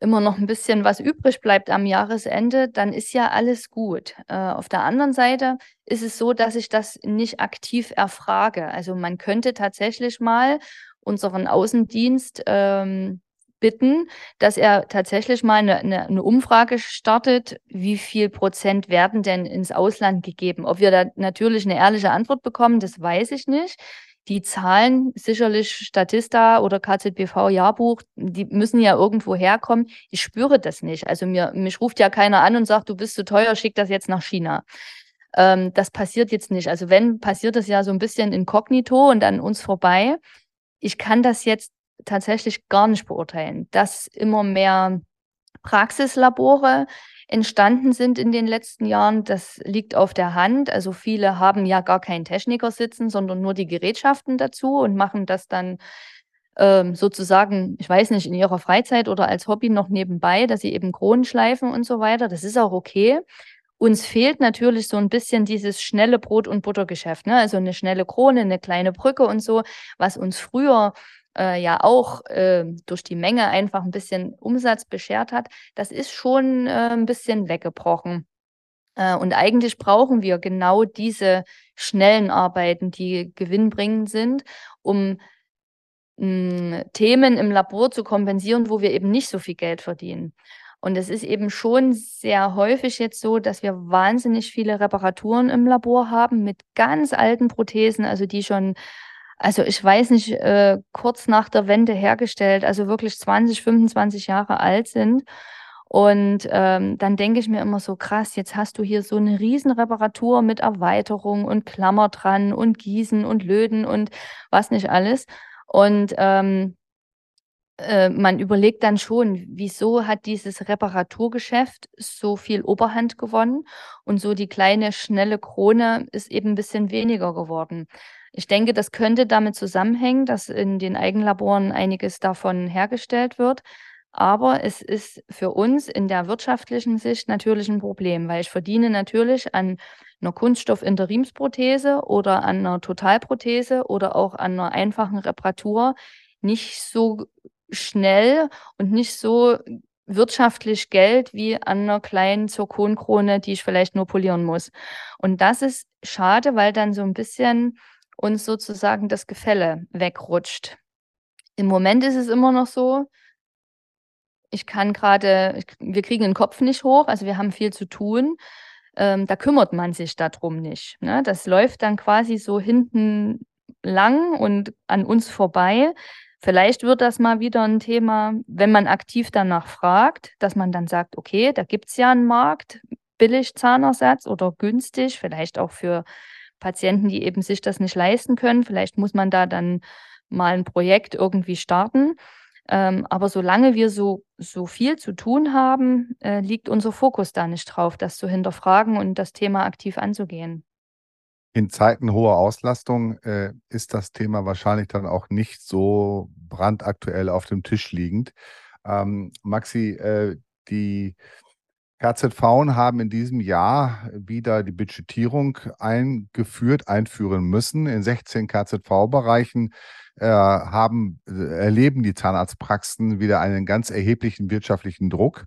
immer noch ein bisschen was übrig bleibt am Jahresende, dann ist ja alles gut. Äh, auf der anderen Seite ist es so, dass ich das nicht aktiv erfrage. Also man könnte tatsächlich mal unseren Außendienst ähm, bitten, dass er tatsächlich mal eine, eine, eine, Umfrage startet, wie viel Prozent werden denn ins Ausland gegeben. Ob wir da natürlich eine ehrliche Antwort bekommen, das weiß ich nicht. Die Zahlen, sicherlich Statista oder KZBV Jahrbuch, die müssen ja irgendwo herkommen. Ich spüre das nicht. Also mir, mich ruft ja keiner an und sagt, du bist zu teuer, schick das jetzt nach China. Ähm, das passiert jetzt nicht. Also wenn, passiert das ja so ein bisschen inkognito und an uns vorbei. Ich kann das jetzt tatsächlich gar nicht beurteilen, dass immer mehr Praxislabore entstanden sind in den letzten Jahren. Das liegt auf der Hand. Also viele haben ja gar keinen Techniker sitzen, sondern nur die Gerätschaften dazu und machen das dann ähm, sozusagen, ich weiß nicht, in ihrer Freizeit oder als Hobby noch nebenbei, dass sie eben Kronen schleifen und so weiter. Das ist auch okay. Uns fehlt natürlich so ein bisschen dieses schnelle Brot- und Buttergeschäft, ne? Also eine schnelle Krone, eine kleine Brücke und so, was uns früher äh, ja auch äh, durch die Menge einfach ein bisschen Umsatz beschert hat, das ist schon äh, ein bisschen weggebrochen. Äh, und eigentlich brauchen wir genau diese schnellen Arbeiten, die gewinnbringend sind, um mh, Themen im Labor zu kompensieren, wo wir eben nicht so viel Geld verdienen. Und es ist eben schon sehr häufig jetzt so, dass wir wahnsinnig viele Reparaturen im Labor haben mit ganz alten Prothesen, also die schon, also ich weiß nicht, äh, kurz nach der Wende hergestellt, also wirklich 20, 25 Jahre alt sind. Und ähm, dann denke ich mir immer so, krass, jetzt hast du hier so eine Riesenreparatur mit Erweiterung und Klammer dran und Gießen und Löten und was nicht alles. Und ähm, äh, man überlegt dann schon, wieso hat dieses Reparaturgeschäft so viel Oberhand gewonnen und so die kleine, schnelle Krone ist eben ein bisschen weniger geworden. Ich denke, das könnte damit zusammenhängen, dass in den Eigenlaboren einiges davon hergestellt wird. Aber es ist für uns in der wirtschaftlichen Sicht natürlich ein Problem, weil ich verdiene natürlich an einer Kunststoff-Interimsprothese oder an einer Totalprothese oder auch an einer einfachen Reparatur nicht so schnell und nicht so wirtschaftlich Geld wie an einer kleinen Zirkonkrone, die ich vielleicht nur polieren muss. Und das ist schade, weil dann so ein bisschen uns sozusagen das Gefälle wegrutscht. Im Moment ist es immer noch so, ich kann gerade, wir kriegen den Kopf nicht hoch, also wir haben viel zu tun. Ähm, da kümmert man sich darum nicht. Ne? Das läuft dann quasi so hinten lang und an uns vorbei. Vielleicht wird das mal wieder ein Thema, wenn man aktiv danach fragt, dass man dann sagt, okay, da gibt es ja einen Markt, billig Zahnersatz oder günstig, vielleicht auch für Patienten, die eben sich das nicht leisten können. Vielleicht muss man da dann mal ein Projekt irgendwie starten. Ähm, aber solange wir so, so viel zu tun haben, äh, liegt unser Fokus da nicht drauf, das zu hinterfragen und das Thema aktiv anzugehen. In Zeiten hoher Auslastung äh, ist das Thema wahrscheinlich dann auch nicht so brandaktuell auf dem Tisch liegend. Ähm, Maxi, äh, die KZV haben in diesem Jahr wieder die Budgetierung eingeführt, einführen müssen. In 16 KZV-Bereichen äh, äh, erleben die Zahnarztpraxen wieder einen ganz erheblichen wirtschaftlichen Druck.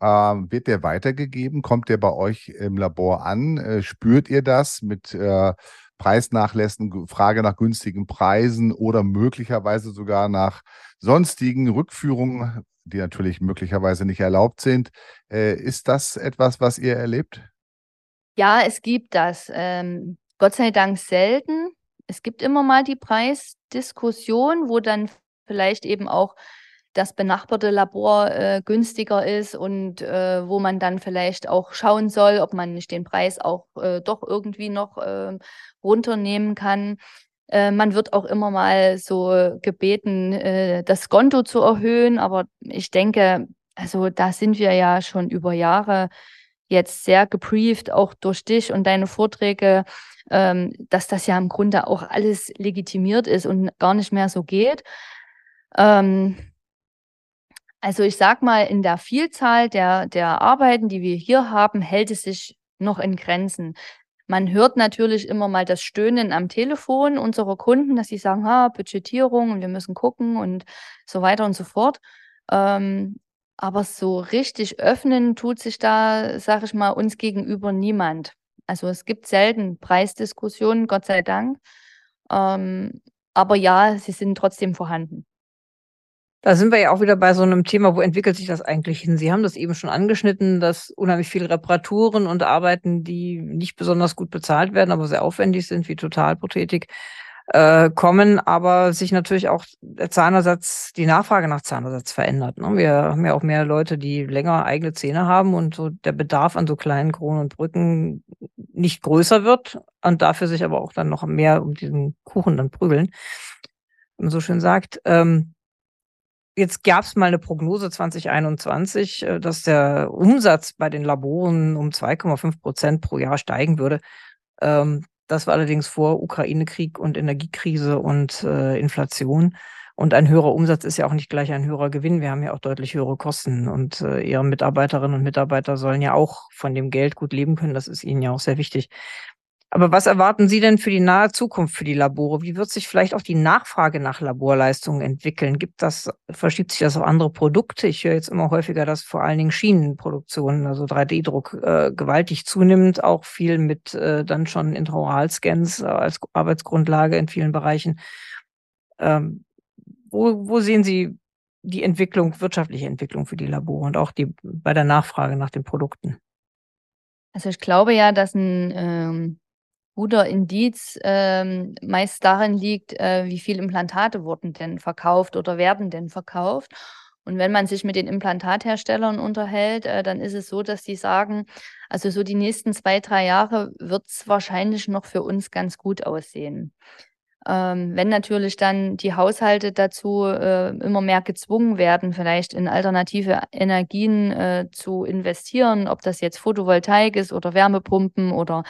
Ähm, wird der weitergegeben? Kommt der bei euch im Labor an? Äh, spürt ihr das mit äh, Preisnachlässen, Frage nach günstigen Preisen oder möglicherweise sogar nach sonstigen Rückführungen, die natürlich möglicherweise nicht erlaubt sind? Äh, ist das etwas, was ihr erlebt? Ja, es gibt das. Ähm, Gott sei Dank selten. Es gibt immer mal die Preisdiskussion, wo dann vielleicht eben auch das benachbarte Labor äh, günstiger ist und äh, wo man dann vielleicht auch schauen soll, ob man nicht den Preis auch äh, doch irgendwie noch ähm, runternehmen kann. Äh, man wird auch immer mal so gebeten, äh, das Konto zu erhöhen, aber ich denke, also da sind wir ja schon über Jahre jetzt sehr gebrieft, auch durch dich und deine Vorträge, ähm, dass das ja im Grunde auch alles legitimiert ist und gar nicht mehr so geht. Ähm, also ich sag mal, in der Vielzahl der, der Arbeiten, die wir hier haben, hält es sich noch in Grenzen. Man hört natürlich immer mal das Stöhnen am Telefon unserer Kunden, dass sie sagen, ha, Budgetierung und wir müssen gucken und so weiter und so fort. Ähm, aber so richtig öffnen tut sich da, sag ich mal, uns gegenüber niemand. Also es gibt selten Preisdiskussionen, Gott sei Dank. Ähm, aber ja, sie sind trotzdem vorhanden. Da sind wir ja auch wieder bei so einem Thema, wo entwickelt sich das eigentlich hin? Sie haben das eben schon angeschnitten, dass unheimlich viele Reparaturen und Arbeiten, die nicht besonders gut bezahlt werden, aber sehr aufwendig sind, wie Totalprothetik, äh, kommen, aber sich natürlich auch der Zahnersatz, die Nachfrage nach Zahnersatz verändert. Ne? Wir haben ja auch mehr Leute, die länger eigene Zähne haben und so der Bedarf an so kleinen Kronen und Brücken nicht größer wird und dafür sich aber auch dann noch mehr um diesen Kuchen dann prügeln, man so schön sagt. Ähm, Jetzt gab es mal eine Prognose 2021, äh, dass der Umsatz bei den Laboren um 2,5 Prozent pro Jahr steigen würde. Ähm, das war allerdings vor Ukraine-Krieg und Energiekrise und äh, Inflation. Und ein höherer Umsatz ist ja auch nicht gleich ein höherer Gewinn. Wir haben ja auch deutlich höhere Kosten. Und äh, Ihre Mitarbeiterinnen und Mitarbeiter sollen ja auch von dem Geld gut leben können. Das ist Ihnen ja auch sehr wichtig. Aber was erwarten Sie denn für die nahe Zukunft für die Labore? Wie wird sich vielleicht auch die Nachfrage nach Laborleistungen entwickeln? Gibt das, verschiebt sich das auf andere Produkte? Ich höre jetzt immer häufiger, dass vor allen Dingen Schienenproduktion, also 3D-Druck, äh, gewaltig zunimmt, auch viel mit äh, dann schon Intraoralscans äh, als Arbeitsgrundlage in vielen Bereichen. Ähm, wo, wo sehen Sie die Entwicklung, wirtschaftliche Entwicklung für die Labore und auch die bei der Nachfrage nach den Produkten? Also ich glaube ja, dass ein ähm, guter Indiz ähm, meist darin liegt, äh, wie viele Implantate wurden denn verkauft oder werden denn verkauft. Und wenn man sich mit den Implantatherstellern unterhält, äh, dann ist es so, dass die sagen, also so die nächsten zwei, drei Jahre wird es wahrscheinlich noch für uns ganz gut aussehen. Ähm, wenn natürlich dann die Haushalte dazu äh, immer mehr gezwungen werden, vielleicht in alternative Energien äh, zu investieren, ob das jetzt Photovoltaik ist oder Wärmepumpen oder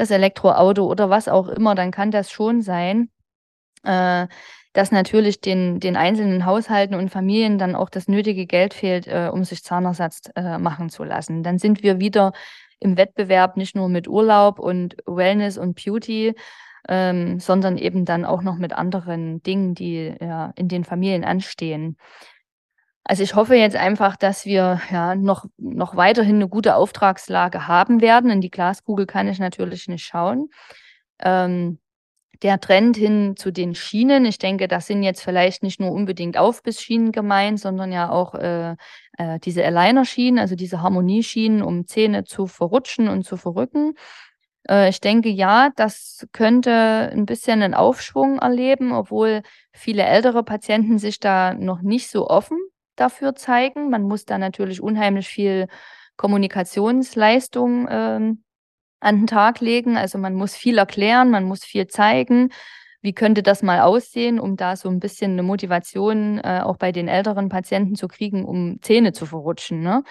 das Elektroauto oder was auch immer, dann kann das schon sein, äh, dass natürlich den, den einzelnen Haushalten und Familien dann auch das nötige Geld fehlt, äh, um sich Zahnersatz äh, machen zu lassen. Dann sind wir wieder im Wettbewerb nicht nur mit Urlaub und Wellness und Beauty, ähm, sondern eben dann auch noch mit anderen Dingen, die ja, in den Familien anstehen. Also ich hoffe jetzt einfach, dass wir ja noch, noch weiterhin eine gute Auftragslage haben werden. In die Glaskugel kann ich natürlich nicht schauen. Ähm, der Trend hin zu den Schienen, ich denke, das sind jetzt vielleicht nicht nur unbedingt Aufbissschienen gemeint, sondern ja auch äh, äh, diese Aligner-Schienen, also diese Harmonieschienen, um Zähne zu verrutschen und zu verrücken. Äh, ich denke, ja, das könnte ein bisschen einen Aufschwung erleben, obwohl viele ältere Patienten sich da noch nicht so offen dafür zeigen. Man muss da natürlich unheimlich viel Kommunikationsleistung ähm, an den Tag legen. Also man muss viel erklären, man muss viel zeigen. Wie könnte das mal aussehen, um da so ein bisschen eine Motivation äh, auch bei den älteren Patienten zu kriegen, um Zähne zu verrutschen? Ne?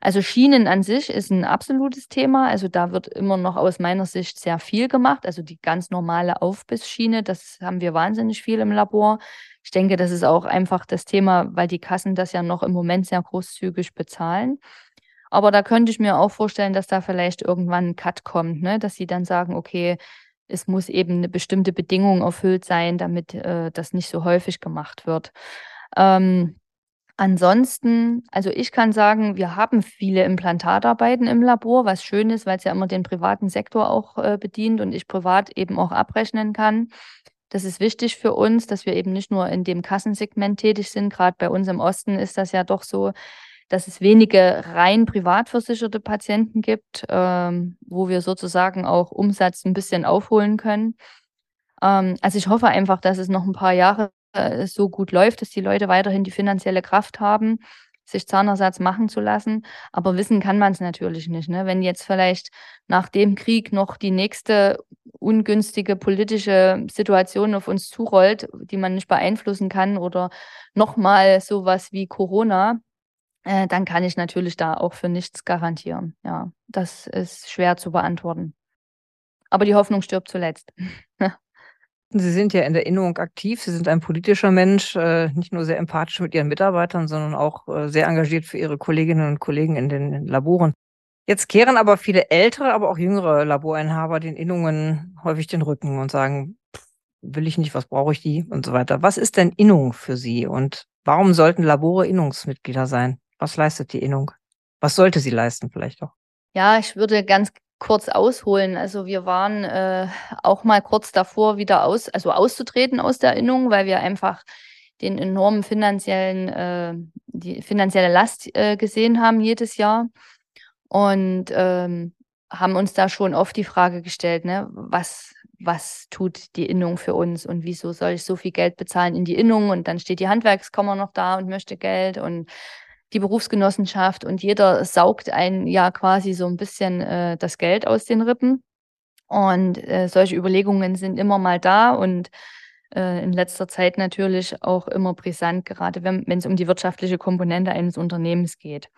Also Schienen an sich ist ein absolutes Thema. Also da wird immer noch aus meiner Sicht sehr viel gemacht. Also die ganz normale Aufbissschiene, das haben wir wahnsinnig viel im Labor. Ich denke, das ist auch einfach das Thema, weil die Kassen das ja noch im Moment sehr großzügig bezahlen. Aber da könnte ich mir auch vorstellen, dass da vielleicht irgendwann ein Cut kommt, ne? dass sie dann sagen, okay, es muss eben eine bestimmte Bedingung erfüllt sein, damit äh, das nicht so häufig gemacht wird. Ähm, ansonsten, also ich kann sagen, wir haben viele Implantatarbeiten im Labor, was schön ist, weil es ja immer den privaten Sektor auch äh, bedient und ich privat eben auch abrechnen kann. Das ist wichtig für uns, dass wir eben nicht nur in dem Kassensegment tätig sind. Gerade bei uns im Osten ist das ja doch so, dass es wenige rein privat versicherte Patienten gibt, ähm, wo wir sozusagen auch Umsatz ein bisschen aufholen können. Ähm, also ich hoffe einfach, dass es noch ein paar Jahre äh, so gut läuft, dass die Leute weiterhin die finanzielle Kraft haben, sich Zahnersatz machen zu lassen. Aber wissen kann man es natürlich nicht. Ne? Wenn jetzt vielleicht nach dem Krieg noch die nächste ungünstige politische Situation auf uns zurollt, die man nicht beeinflussen kann oder nochmal sowas wie Corona, äh, dann kann ich natürlich da auch für nichts garantieren. Ja, das ist schwer zu beantworten. Aber die Hoffnung stirbt zuletzt. Sie sind ja in der Innung aktiv. Sie sind ein politischer Mensch, äh, nicht nur sehr empathisch mit Ihren Mitarbeitern, sondern auch äh, sehr engagiert für Ihre Kolleginnen und Kollegen in den Laboren. Jetzt kehren aber viele ältere, aber auch jüngere Laborinhaber den Innungen häufig den Rücken und sagen, will ich nicht, was brauche ich die und so weiter. Was ist denn Innung für Sie und warum sollten Labore Innungsmitglieder sein? Was leistet die Innung? Was sollte sie leisten vielleicht auch? Ja, ich würde ganz kurz ausholen. Also wir waren äh, auch mal kurz davor, wieder aus, also auszutreten aus der Erinnerung, weil wir einfach den enormen finanziellen, äh, die finanzielle Last äh, gesehen haben jedes Jahr und ähm, haben uns da schon oft die Frage gestellt, ne, was, was tut die Innung für uns und wieso soll ich so viel Geld bezahlen in die Innung und dann steht die Handwerkskammer noch da und möchte Geld und die Berufsgenossenschaft und jeder saugt ein ja quasi so ein bisschen äh, das Geld aus den Rippen. Und äh, solche Überlegungen sind immer mal da und äh, in letzter Zeit natürlich auch immer brisant, gerade wenn es um die wirtschaftliche Komponente eines Unternehmens geht.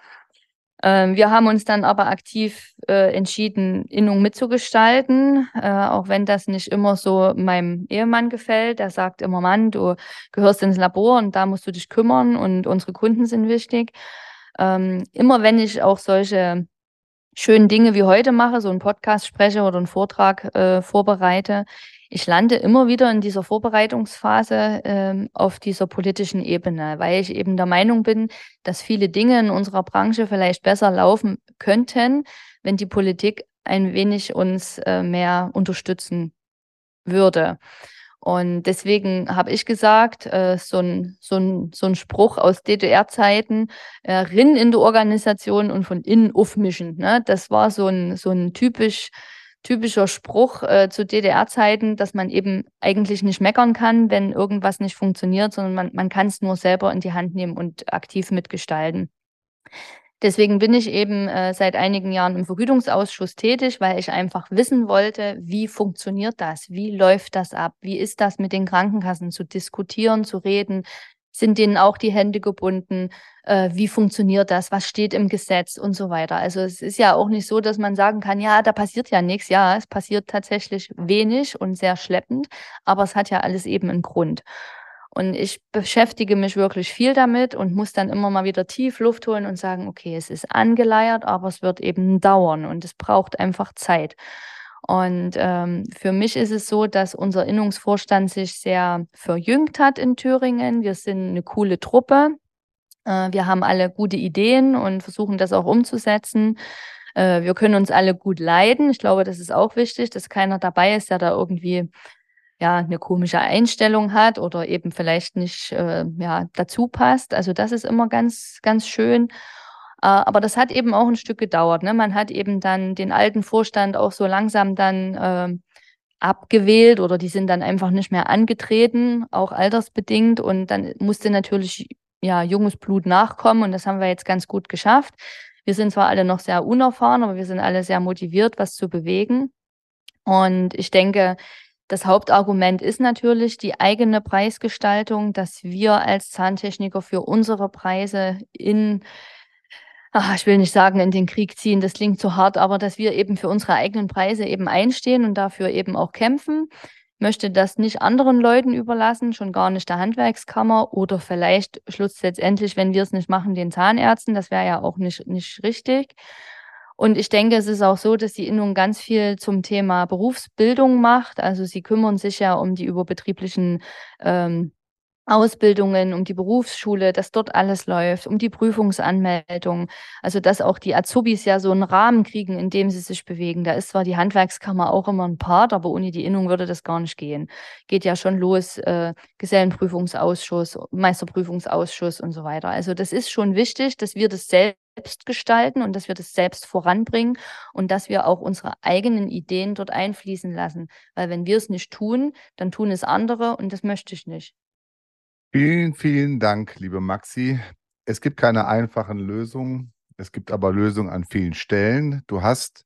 Ähm, wir haben uns dann aber aktiv äh, entschieden, Innung mitzugestalten, äh, auch wenn das nicht immer so meinem Ehemann gefällt. Der sagt immer, Mann, du gehörst ins Labor und da musst du dich kümmern und unsere Kunden sind wichtig. Ähm, immer wenn ich auch solche schönen Dinge wie heute mache, so einen Podcast spreche oder einen Vortrag äh, vorbereite, ich lande immer wieder in dieser Vorbereitungsphase äh, auf dieser politischen Ebene, weil ich eben der Meinung bin, dass viele Dinge in unserer Branche vielleicht besser laufen könnten, wenn die Politik ein wenig uns äh, mehr unterstützen würde. Und deswegen habe ich gesagt, äh, so, ein, so, ein, so ein Spruch aus DDR-Zeiten, äh, rin in der Organisation und von innen aufmischen. Ne? Das war so ein, so ein typisch, typischer Spruch äh, zu DDR-Zeiten, dass man eben eigentlich nicht meckern kann, wenn irgendwas nicht funktioniert, sondern man, man kann es nur selber in die Hand nehmen und aktiv mitgestalten. Deswegen bin ich eben äh, seit einigen Jahren im Vergütungsausschuss tätig, weil ich einfach wissen wollte, wie funktioniert das? Wie läuft das ab? Wie ist das mit den Krankenkassen zu diskutieren, zu reden? Sind denen auch die Hände gebunden? Äh, wie funktioniert das? Was steht im Gesetz und so weiter? Also es ist ja auch nicht so, dass man sagen kann, ja, da passiert ja nichts. Ja, es passiert tatsächlich wenig und sehr schleppend, aber es hat ja alles eben einen Grund. Und ich beschäftige mich wirklich viel damit und muss dann immer mal wieder tief Luft holen und sagen, okay, es ist angeleiert, aber es wird eben dauern und es braucht einfach Zeit. Und ähm, für mich ist es so, dass unser Innungsvorstand sich sehr verjüngt hat in Thüringen. Wir sind eine coole Truppe. Äh, wir haben alle gute Ideen und versuchen das auch umzusetzen. Äh, wir können uns alle gut leiden. Ich glaube, das ist auch wichtig, dass keiner dabei ist, der da irgendwie ja eine komische Einstellung hat oder eben vielleicht nicht äh, ja dazu passt. Also das ist immer ganz ganz schön. Äh, aber das hat eben auch ein Stück gedauert. Ne? Man hat eben dann den alten Vorstand auch so langsam dann äh, abgewählt oder die sind dann einfach nicht mehr angetreten, auch altersbedingt. Und dann musste natürlich ja junges Blut nachkommen und das haben wir jetzt ganz gut geschafft. Wir sind zwar alle noch sehr unerfahren, aber wir sind alle sehr motiviert, was zu bewegen. Und ich denke, das Hauptargument ist natürlich die eigene Preisgestaltung, dass wir als Zahntechniker für unsere Preise in, ach, ich will nicht sagen, in den Krieg ziehen, das klingt zu hart, aber dass wir eben für unsere eigenen Preise eben einstehen und dafür eben auch kämpfen. Möchte das nicht anderen Leuten überlassen, schon gar nicht der Handwerkskammer oder vielleicht schlussendlich, wenn wir es nicht machen, den Zahnärzten. Das wäre ja auch nicht, nicht richtig. Und ich denke, es ist auch so, dass die Innung ganz viel zum Thema Berufsbildung macht. Also sie kümmern sich ja um die überbetrieblichen ähm, Ausbildungen, um die Berufsschule, dass dort alles läuft, um die Prüfungsanmeldung. Also dass auch die Azubis ja so einen Rahmen kriegen, in dem sie sich bewegen. Da ist zwar die Handwerkskammer auch immer ein Part, aber ohne die Innung würde das gar nicht gehen. Geht ja schon los, äh, Gesellenprüfungsausschuss, Meisterprüfungsausschuss und so weiter. Also das ist schon wichtig, dass wir das selbst gestalten und dass wir das selbst voranbringen und dass wir auch unsere eigenen Ideen dort einfließen lassen. Weil wenn wir es nicht tun, dann tun es andere und das möchte ich nicht. Vielen, vielen Dank, liebe Maxi. Es gibt keine einfachen Lösungen. Es gibt aber Lösungen an vielen Stellen. Du hast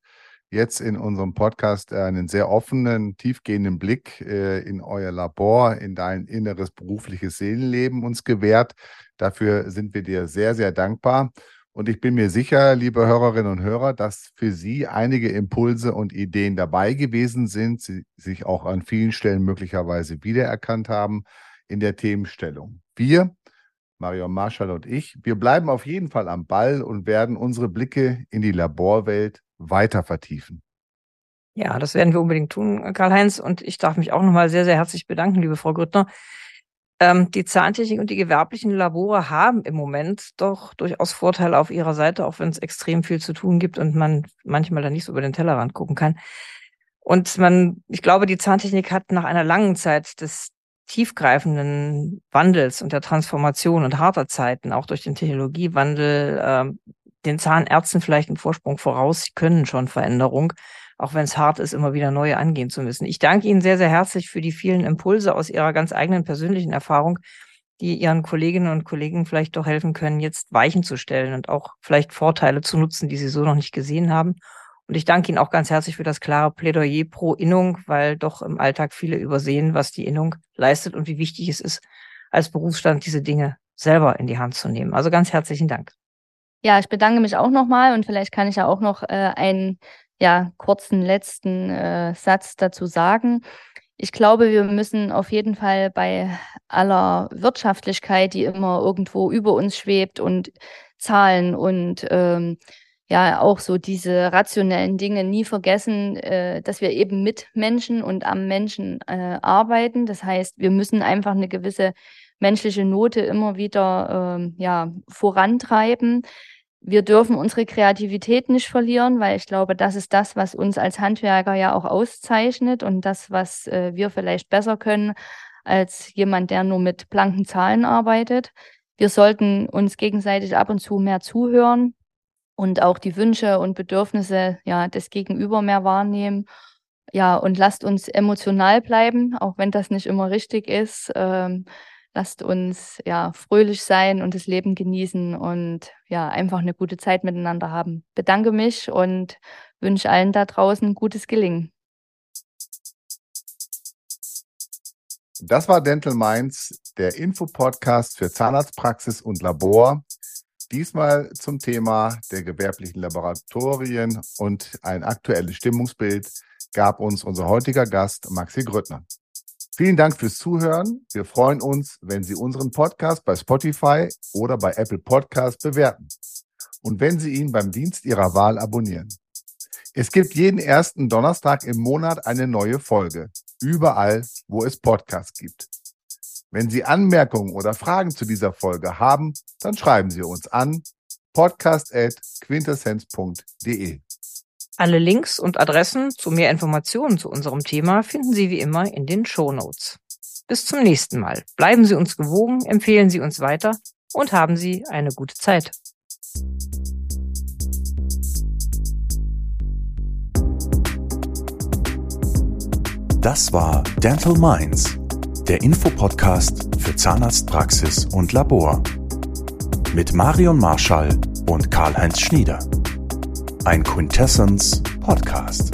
jetzt in unserem Podcast einen sehr offenen, tiefgehenden Blick äh, in euer Labor, in dein inneres berufliches Seelenleben uns gewährt. Dafür sind wir dir sehr, sehr dankbar. Und ich bin mir sicher, liebe Hörerinnen und Hörer, dass für Sie einige Impulse und Ideen dabei gewesen sind, Sie sich auch an vielen Stellen möglicherweise wiedererkannt haben in der Themenstellung. Wir, Marion Marschall und ich, wir bleiben auf jeden Fall am Ball und werden unsere Blicke in die Laborwelt weiter vertiefen. Ja, das werden wir unbedingt tun, Karl-Heinz. Und ich darf mich auch nochmal sehr, sehr herzlich bedanken, liebe Frau Grüttner. Ähm, die Zahntechnik und die gewerblichen Labore haben im Moment doch durchaus Vorteile auf ihrer Seite, auch wenn es extrem viel zu tun gibt und man manchmal da nicht so über den Tellerrand gucken kann. Und man, ich glaube, die Zahntechnik hat nach einer langen Zeit des tiefgreifenden Wandels und der Transformation und harter Zeiten, auch durch den Technologiewandel, äh, den Zahnärzten vielleicht einen Vorsprung voraus. Sie können schon Veränderung, auch wenn es hart ist, immer wieder neue angehen zu müssen. Ich danke Ihnen sehr, sehr herzlich für die vielen Impulse aus Ihrer ganz eigenen persönlichen Erfahrung, die Ihren Kolleginnen und Kollegen vielleicht doch helfen können, jetzt Weichen zu stellen und auch vielleicht Vorteile zu nutzen, die Sie so noch nicht gesehen haben. Und ich danke Ihnen auch ganz herzlich für das klare Plädoyer pro Innung, weil doch im Alltag viele übersehen, was die Innung leistet und wie wichtig es ist, als Berufsstand diese Dinge selber in die Hand zu nehmen. Also ganz herzlichen Dank. Ja, ich bedanke mich auch nochmal und vielleicht kann ich ja auch noch äh, einen ja, kurzen letzten äh, Satz dazu sagen. Ich glaube, wir müssen auf jeden Fall bei aller Wirtschaftlichkeit, die immer irgendwo über uns schwebt und Zahlen und ähm, ja auch so diese rationellen Dinge nie vergessen, äh, dass wir eben mit Menschen und am Menschen äh, arbeiten. Das heißt, wir müssen einfach eine gewisse menschliche Note immer wieder äh, ja, vorantreiben. Wir dürfen unsere Kreativität nicht verlieren, weil ich glaube, das ist das, was uns als Handwerker ja auch auszeichnet und das, was äh, wir vielleicht besser können als jemand, der nur mit blanken Zahlen arbeitet. Wir sollten uns gegenseitig ab und zu mehr zuhören, und auch die Wünsche und Bedürfnisse ja, des Gegenüber mehr wahrnehmen. Ja, und lasst uns emotional bleiben, auch wenn das nicht immer richtig ist. Ähm, lasst uns ja fröhlich sein und das Leben genießen und ja, einfach eine gute Zeit miteinander haben. Bedanke mich und wünsche allen da draußen gutes Gelingen. Das war Dental Minds, der Infopodcast für Zahnarztpraxis und Labor. Diesmal zum Thema der gewerblichen Laboratorien und ein aktuelles Stimmungsbild gab uns unser heutiger Gast Maxi Grüttner. Vielen Dank fürs Zuhören. Wir freuen uns, wenn Sie unseren Podcast bei Spotify oder bei Apple Podcast bewerten und wenn Sie ihn beim Dienst Ihrer Wahl abonnieren. Es gibt jeden ersten Donnerstag im Monat eine neue Folge, überall, wo es Podcasts gibt. Wenn Sie Anmerkungen oder Fragen zu dieser Folge haben, dann schreiben Sie uns an podcast.quintessenz.de. Alle Links und Adressen zu mehr Informationen zu unserem Thema finden Sie wie immer in den Show Notes. Bis zum nächsten Mal. Bleiben Sie uns gewogen, empfehlen Sie uns weiter und haben Sie eine gute Zeit. Das war Dental Minds der Infopodcast für Zahnarztpraxis und Labor. Mit Marion Marschall und Karl-Heinz Schnieder. Ein Quintessence Podcast.